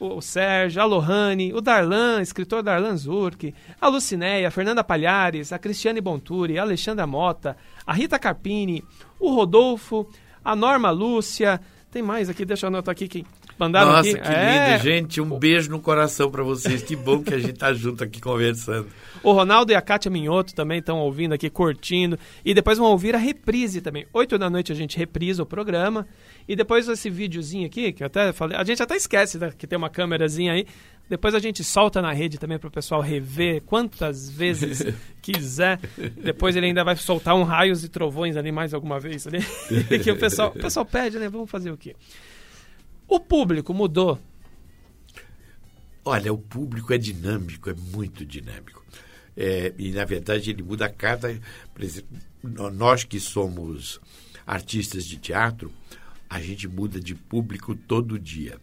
Speaker 2: o Sérgio, a Lohane, o Darlan, escritor Darlan Zurk, a Lucinéia, a Fernanda Palhares, a Cristiane Bonturi, a Alexandra Mota, a Rita Carpini, o Rodolfo, a Norma Lúcia, tem mais aqui, deixa eu anotar aqui quem. Mandaram
Speaker 3: Nossa,
Speaker 2: aqui.
Speaker 3: que
Speaker 2: É,
Speaker 3: lindo, gente. Um beijo no coração para vocês. Que bom que a gente tá junto aqui conversando.
Speaker 2: O Ronaldo e a Kátia Minhoto também estão ouvindo aqui, curtindo. E depois vão ouvir a reprise também. Oito da noite a gente reprisa o programa. E depois esse videozinho aqui, que eu até falei. A gente até esquece né, que tem uma câmerazinha aí. Depois a gente solta na rede também para o pessoal rever quantas vezes quiser. Depois ele ainda vai soltar um raios e trovões ali mais alguma vez ali. que o pessoal, o pessoal pede, né? Vamos fazer o quê? O público mudou.
Speaker 3: Olha, o público é dinâmico, é muito dinâmico. É, e, na verdade, ele muda a cada. Nós que somos artistas de teatro, a gente muda de público todo dia.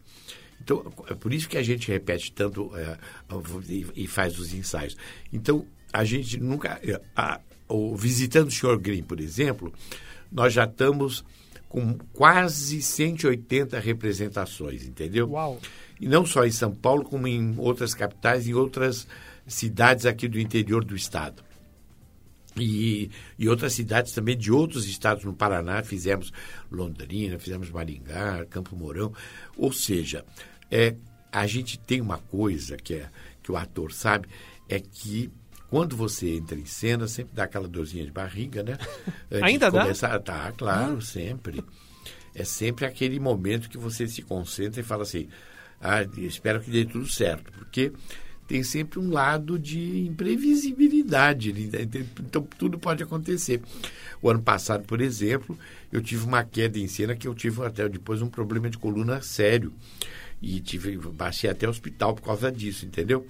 Speaker 3: Então, é por isso que a gente repete tanto é, e, e faz os ensaios. Então, a gente nunca. é, a- o, visitando o Sr. Green, por exemplo, nós já estamos com quase 180 representações, entendeu?
Speaker 2: Uau.
Speaker 3: E não só em São Paulo, como em outras capitais, em outras cidades aqui do interior do estado. E, e outras cidades também de outros estados no Paraná, fizemos Londrina, fizemos Maringá, Campo Mourão. Ou seja, é, a gente tem uma coisa que, é, que o ator sabe, é que quando você entra em cena, sempre dá aquela dorzinha de barriga, né? Antes
Speaker 2: Ainda
Speaker 3: de
Speaker 2: dá?
Speaker 3: começar, Tá, claro, sempre. É sempre aquele momento que você se concentra e fala assim, ah, espero que dê tudo certo, porque tem sempre um lado de imprevisibilidade, né? então tudo pode acontecer. O ano passado, por exemplo, eu tive uma queda em cena que eu tive até depois um problema de coluna sério e tive baixei até o hospital por causa disso, entendeu?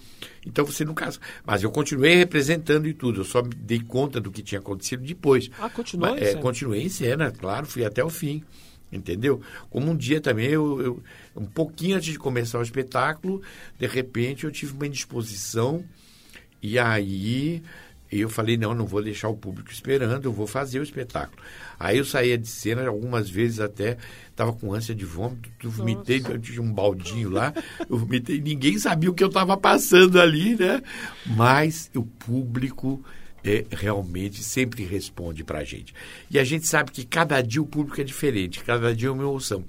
Speaker 3: Então você nunca, mas eu continuei representando e tudo, eu só me dei conta do que tinha acontecido depois.
Speaker 2: Ah, continuou
Speaker 3: Mas,
Speaker 2: em
Speaker 3: é,
Speaker 2: cena?
Speaker 3: continuei em cena, claro, fui até o fim. Entendeu? Como um dia também, eu, eu- um pouquinho antes de começar o espetáculo, de repente eu tive uma indisposição e aí eu falei, não, não vou deixar o público esperando, eu vou fazer o espetáculo. Aí eu saía de cena, algumas vezes até estava com ânsia de vômito, eu vomitei, eu tinha um baldinho lá, eu vomitei, ninguém sabia o que eu estava passando ali, né? Mas o público é, realmente sempre responde para a gente. E a gente sabe que cada dia o público é diferente, cada dia é uma emoção.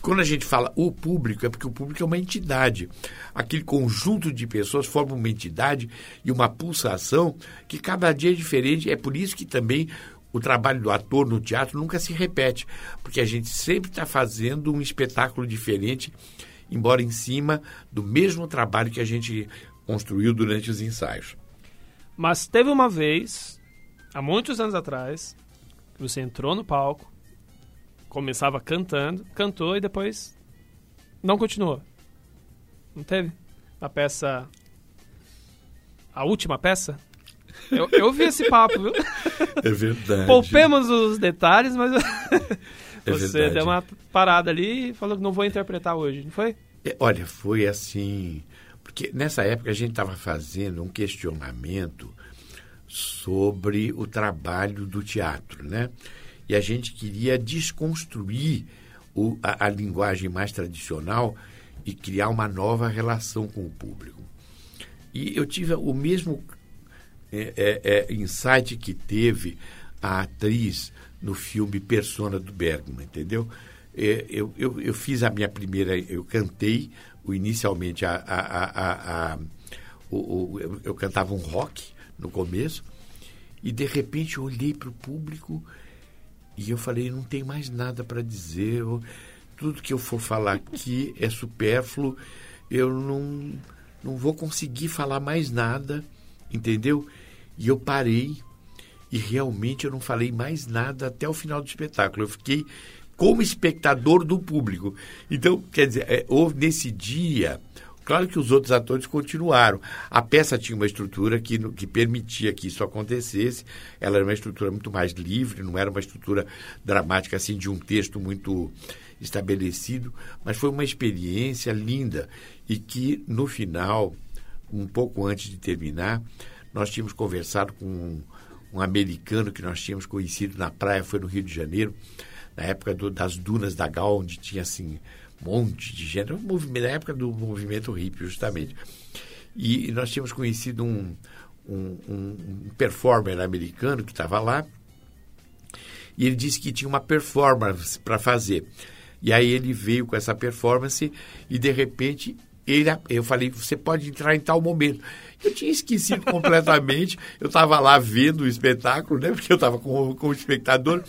Speaker 3: Quando a gente fala o público, é porque o público é uma entidade. Aquele conjunto de pessoas forma uma entidade e uma pulsação que cada dia é diferente. É por isso que também o trabalho do ator no teatro nunca se repete, porque a gente sempre está fazendo um espetáculo diferente, embora em cima do mesmo trabalho que a gente construiu durante os ensaios.
Speaker 2: Mas teve uma vez, há muitos anos atrás, que você entrou no palco, começava cantando, cantou e depois não continuou. Não teve? A peça. A última peça? Eu, eu vi esse papo, viu?
Speaker 3: É verdade.
Speaker 2: Poupemos os detalhes, mas
Speaker 3: É
Speaker 2: você
Speaker 3: verdade.
Speaker 2: deu uma parada ali e falou que não vou interpretar hoje, não foi?
Speaker 3: É, Olha, foi assim. Porque nessa época a gente estava fazendo um questionamento sobre o trabalho do teatro, né? E a gente queria desconstruir o- a, a linguagem mais tradicional e criar uma nova relação com o público. E eu tive o mesmo é, é, é, insight que teve a atriz no filme Persona do Bergman, entendeu? É, eu, eu, eu fiz a minha primeira, eu cantei inicialmente a, a, a- a- o, o- eu, eu cantava um rock no começo e de repente eu olhei para o público e eu falei, não tem mais nada para dizer, eu- tudo que eu for falar aqui é supérfluo, eu não, não vou conseguir falar mais nada, entendeu? E eu parei e realmente eu não falei mais nada até o final do espetáculo. Eu fiquei como espectador do público. Então, quer dizer, é, houve nesse dia. Claro que os outros atores continuaram. A peça tinha uma estrutura que, que permitia que isso acontecesse. Ela era uma estrutura muito mais livre, não era uma estrutura dramática assim de um texto muito estabelecido, mas foi uma experiência linda e que no final, um pouco antes de terminar, nós tínhamos conversado com um, um americano que nós tínhamos conhecido na praia, foi no Rio de Janeiro, na época do- das dunas da Gal, onde tinha assim monte de gente, na época do movimento hippie, justamente. E nós tínhamos conhecido um, um, um- performer americano que estava lá, e ele disse que tinha uma performance para fazer. E aí ele veio com essa performance e de repente ele, eu falei, você pode entrar em tal momento. Eu tinha esquecido completamente. Eu estava lá vendo o espetáculo, né? Porque eu estava com, com o espectador.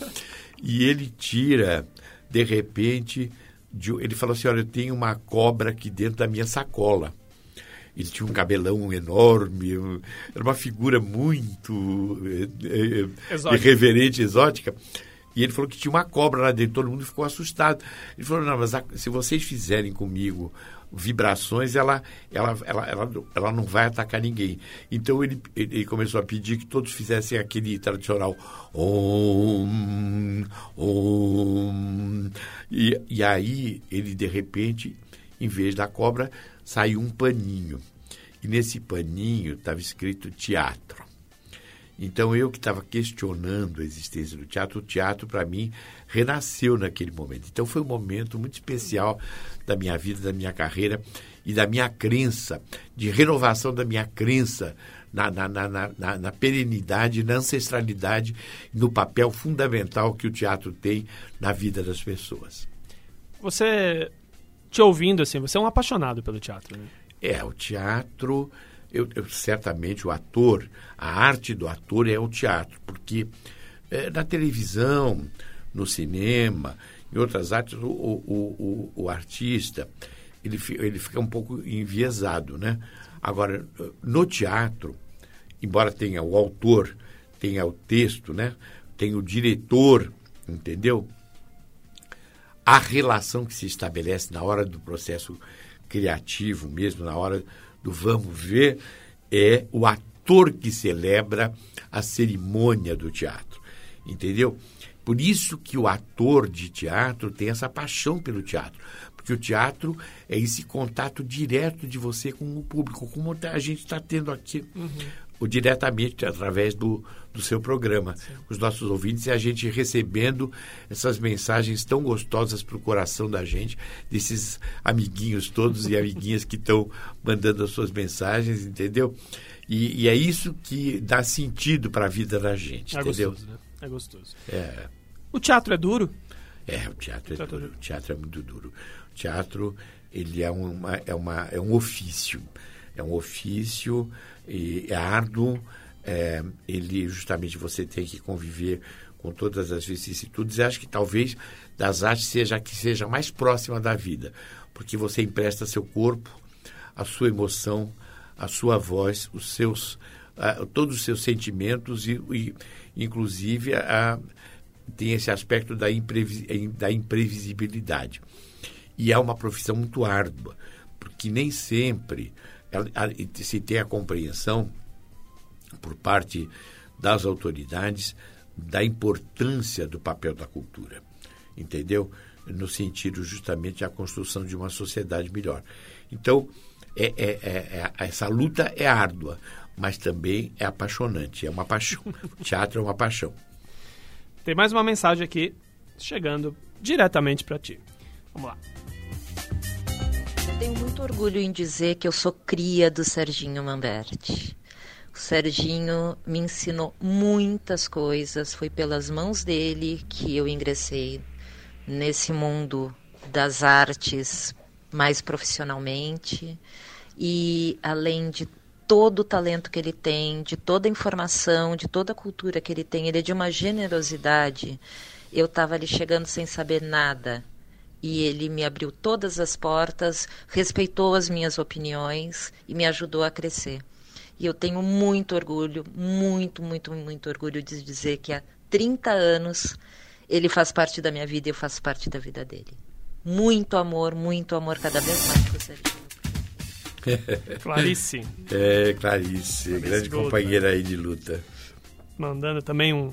Speaker 3: E ele tira, de repente, de, ele falou assim: Olha, eu tenho uma cobra aqui dentro da minha sacola. Ele tinha um cabelão enorme, era uma figura muito é, é, irreverente, exótica. E ele falou que tinha uma cobra lá dentro, todo mundo ficou assustado. Ele falou: Não, mas a, se vocês fizerem comigo vibrações, ela, ela, ela, ela, ela não vai atacar ninguém. Então ele, ele começou a pedir que todos fizessem aquele tradicional om, om. E, e aí ele, de repente, em vez da cobra, saiu um paninho. E nesse paninho estava escrito teatro. Então eu que estava questionando a existência do teatro, o teatro para mim renasceu naquele momento. Então foi um momento muito especial da minha vida, da minha carreira e da minha crença, de renovação da minha crença na, na, na, na, na perenidade, na ancestralidade, no papel fundamental que o teatro tem na vida das pessoas.
Speaker 2: Você, te ouvindo assim, você é um apaixonado pelo teatro, né?
Speaker 3: É, o teatro eu, eu, certamente o ator, a arte do ator é o teatro, porque é, na televisão, no cinema, em outras artes, o, o, o, o artista ele, ele fica um pouco enviesado, né? Agora, no teatro, embora tenha o autor, tenha o texto, né? Tem o diretor, entendeu? A relação que se estabelece na hora do processo criativo mesmo, na hora do vamos ver é o ator que celebra a cerimônia do teatro. Entendeu? Por isso que o ator de teatro tem essa paixão pelo teatro. Porque o teatro é esse contato direto de você com o público, como a gente está tendo aqui. Uhum ou diretamente através do, do seu programa. Sim. Os nossos ouvintes e a gente recebendo essas mensagens tão gostosas para o coração da gente, desses amiguinhos todos e amiguinhas que estão mandando as suas mensagens, entendeu? E, e, é isso que dá sentido para a vida da gente,
Speaker 2: é
Speaker 3: entendeu?
Speaker 2: Gostoso, né? É gostoso.
Speaker 3: É.
Speaker 2: O teatro é duro?
Speaker 3: É, o teatro é teatro duro. O teatro é muito duro. O teatro, ele é, uma, é, uma, é um ofício. É um ofício e é árduo, é, ele justamente você tem que conviver com todas as vicissitudes. E acho que talvez das artes seja a que seja mais próxima da vida, porque você empresta seu corpo, a sua emoção, a sua voz, os seus, uh, todos os seus sentimentos e, e inclusive, a, tem esse aspecto da, imprevi da imprevisibilidade. E é uma profissão muito árdua, porque nem sempre se tem a compreensão por parte das autoridades da importância do papel da cultura, entendeu? No sentido justamente da construção de uma sociedade melhor. Então, é, é, é, é essa luta é árdua, mas também é apaixonante, é uma paixão. O teatro é uma paixão.
Speaker 2: Tem mais uma mensagem aqui chegando diretamente para ti. Vamos lá
Speaker 9: tenho muito orgulho em dizer que eu sou cria do Serginho Mamberti. O Serginho me ensinou muitas coisas, foi pelas mãos dele que eu ingressei nesse mundo das artes mais profissionalmente. E além de todo o talento que ele tem, de toda a informação, de toda a cultura que ele tem, ele é de uma generosidade. Eu estava ali chegando sem saber nada e ele me abriu todas as portas, respeitou as minhas opiniões e me ajudou a crescer. E eu tenho muito orgulho, muito, muito, muito orgulho de dizer que há 30 anos ele faz parte da minha vida e eu faço parte da vida dele. Muito amor, muito amor cada vez mais para
Speaker 2: o Clarice.
Speaker 3: É, Clarice, grande companheira aí de luta.
Speaker 2: Mandando também um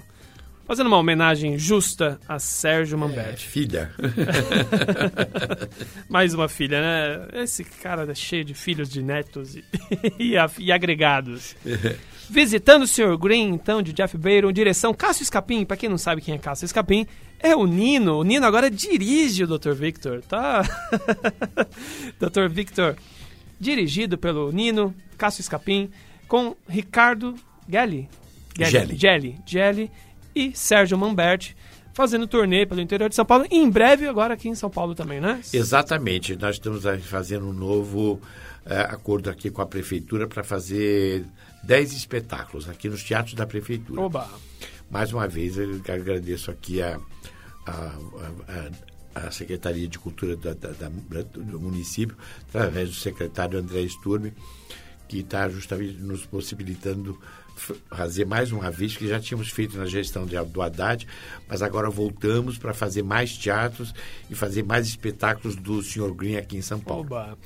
Speaker 2: fazendo uma homenagem justa a Sérgio Mamberti.
Speaker 3: É, filha.
Speaker 2: Mais uma filha, né? Esse cara é cheio de filhos, de netos e, e, e agregados. Visitando o Sr. Green, então, de Jeff Bayron, direção Cássio Escapim. Para quem não sabe quem é Cássio Escapim, é o Nino. O Nino agora dirige o Dr. Victor, tá? Dr. Victor, dirigido pelo Nino, Cássio Escapim, com Ricardo Gelli.
Speaker 3: Gelli.
Speaker 2: Gelli. Gelli e Sérgio Mamberti, fazendo turnê pelo interior de São Paulo. E em breve, agora aqui em São Paulo também, né?
Speaker 3: Exatamente. Nós estamos fazendo um novo eh, acordo aqui com a prefeitura para fazer 10 espetáculos aqui nos teatros da prefeitura.
Speaker 2: Oba!
Speaker 3: Mais uma vez, eu agradeço aqui a, a, a, a Secretaria de Cultura da, da, da, do município, através do secretário André Sturme, que está justamente nos possibilitando fazer mais uma vez, que já tínhamos feito na gestão de, do Haddad, mas agora voltamos para fazer mais teatros e fazer mais espetáculos do Sr. Green aqui em São Paulo.
Speaker 2: Oba!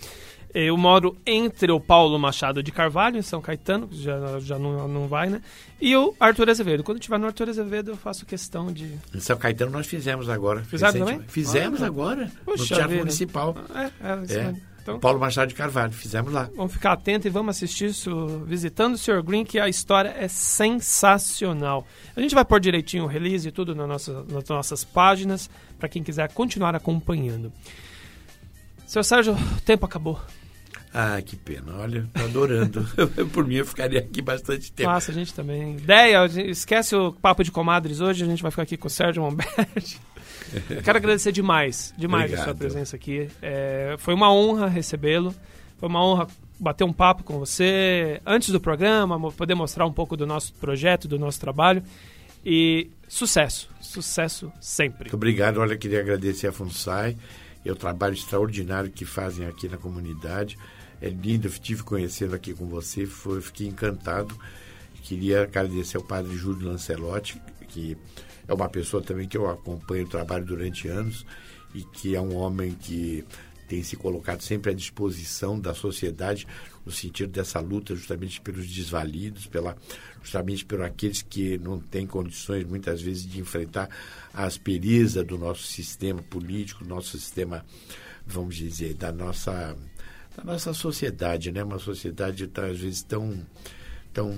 Speaker 2: Eu moro entre o Paulo Machado de Carvalho, em São Caetano, que já, já não, não vai, né? E o Arthur Azevedo. Quando tiver no Arthur Azevedo, eu faço questão de.
Speaker 3: Em São Caetano nós fizemos agora.
Speaker 2: Fizeram também?
Speaker 3: Fizemos
Speaker 2: Ah,
Speaker 3: agora, no Teatro
Speaker 2: vida.
Speaker 3: Municipal.
Speaker 2: É, é, isso
Speaker 3: É.
Speaker 2: mesmo. Então,
Speaker 3: Paulo Machado de Carvalho, fizemos lá.
Speaker 2: Vamos ficar atentos e vamos assistir isso visitando o Sr. Green, que a história é sensacional. A gente vai pôr direitinho o release e tudo na nossa, nas nossas páginas, para quem quiser continuar acompanhando. Seu Sérgio, o tempo acabou.
Speaker 3: Ah, que pena. Olha, tô adorando. Por mim, eu ficaria aqui bastante tempo.
Speaker 2: Nossa, a gente também. Ideia, esquece o papo de comadres hoje, a gente vai ficar aqui com o Sérgio Momberti. Quero agradecer demais, demais a sua
Speaker 3: Obrigado.
Speaker 2: presença aqui. É, foi uma honra recebê-lo. Foi uma honra bater um papo com você antes do programa, poder mostrar um pouco do nosso projeto, do nosso trabalho. E sucesso, sucesso sempre.
Speaker 3: Muito obrigado. Olha, queria agradecer a FUNSAI e o trabalho extraordinário que fazem aqui na comunidade. É lindo, eu estive conhecendo aqui com você, foi, fiquei encantado. Queria agradecer ao padre Júlio Lancelotti, que é uma pessoa também que eu acompanho o trabalho durante anos e que é um homem que tem se colocado sempre à disposição da sociedade no sentido dessa luta justamente pelos desvalidos, pela, justamente por aqueles que não têm condições muitas vezes de enfrentar a aspereza do nosso sistema político, nosso sistema, vamos dizer, da nossa da nossa sociedade, né? Uma sociedade tá, às vezes tão tão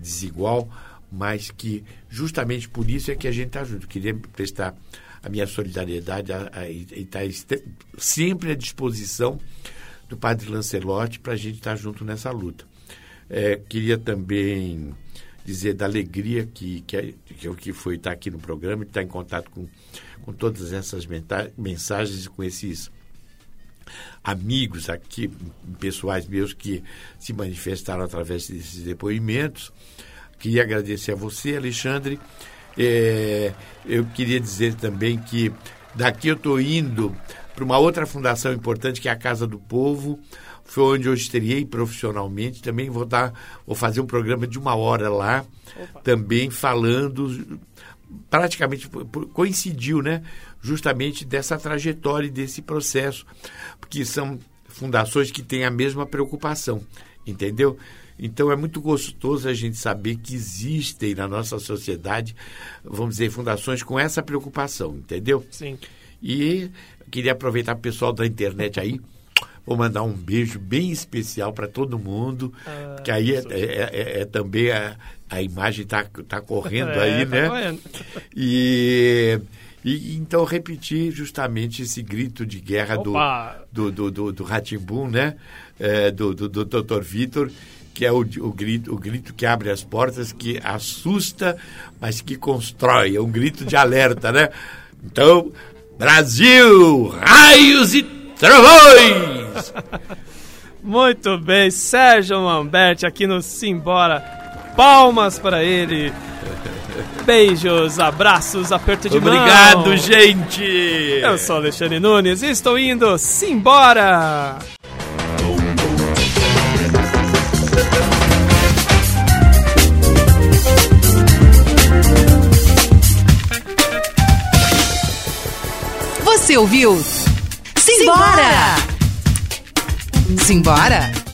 Speaker 3: desigual, mas que justamente por isso é que a gente está junto. Queria prestar a minha solidariedade a, a, e estar este- sempre à disposição do Padre Lancelotti para a gente estar junto nessa luta. É, queria também dizer da alegria que, que, é- é que foi estar aqui no programa estar em contato com, com todas essas mensagens e com esses amigos aqui, pessoais meus que se manifestaram através desses depoimentos. Queria agradecer a você, Alexandre. É, eu queria dizer também que daqui eu estou indo para uma outra fundação importante que é a Casa do Povo. Foi onde eu estreiei profissionalmente. Também vou dar, vou fazer um programa de uma hora lá, também falando praticamente coincidiu, né? Justamente dessa trajetória e desse processo, porque são fundações que têm a mesma preocupação, entendeu? Então é muito gostoso a gente saber que existem na nossa sociedade, vamos dizer, fundações com essa preocupação, entendeu?
Speaker 2: Sim.
Speaker 3: E queria aproveitar o pessoal da internet aí. Vou mandar um beijo bem especial para todo mundo,
Speaker 2: Ah,
Speaker 3: que aí é, é- é- é também a, a imagem está tá correndo
Speaker 2: É,
Speaker 3: aí,
Speaker 2: tá
Speaker 3: né?
Speaker 2: correndo.
Speaker 3: E, e então repetir justamente esse grito de guerra do
Speaker 2: Opa!
Speaker 3: do do, do, do Ratimbum, né? É, do, do, do Dr. Vitor, que é o, o grito o grito que abre as portas, que assusta, mas que constrói, é um grito de alerta, né? Então, Brasil, raios e trovões!
Speaker 2: Muito bem, Sérgio Lamberti aqui no Simbora. Palmas para ele. Beijos, abraços, aperto de mão.
Speaker 3: Obrigado, gente!
Speaker 2: Eu sou Alexandre Nunes e estou indo simbora!
Speaker 1: Você ouviu? Simbora! Simbora?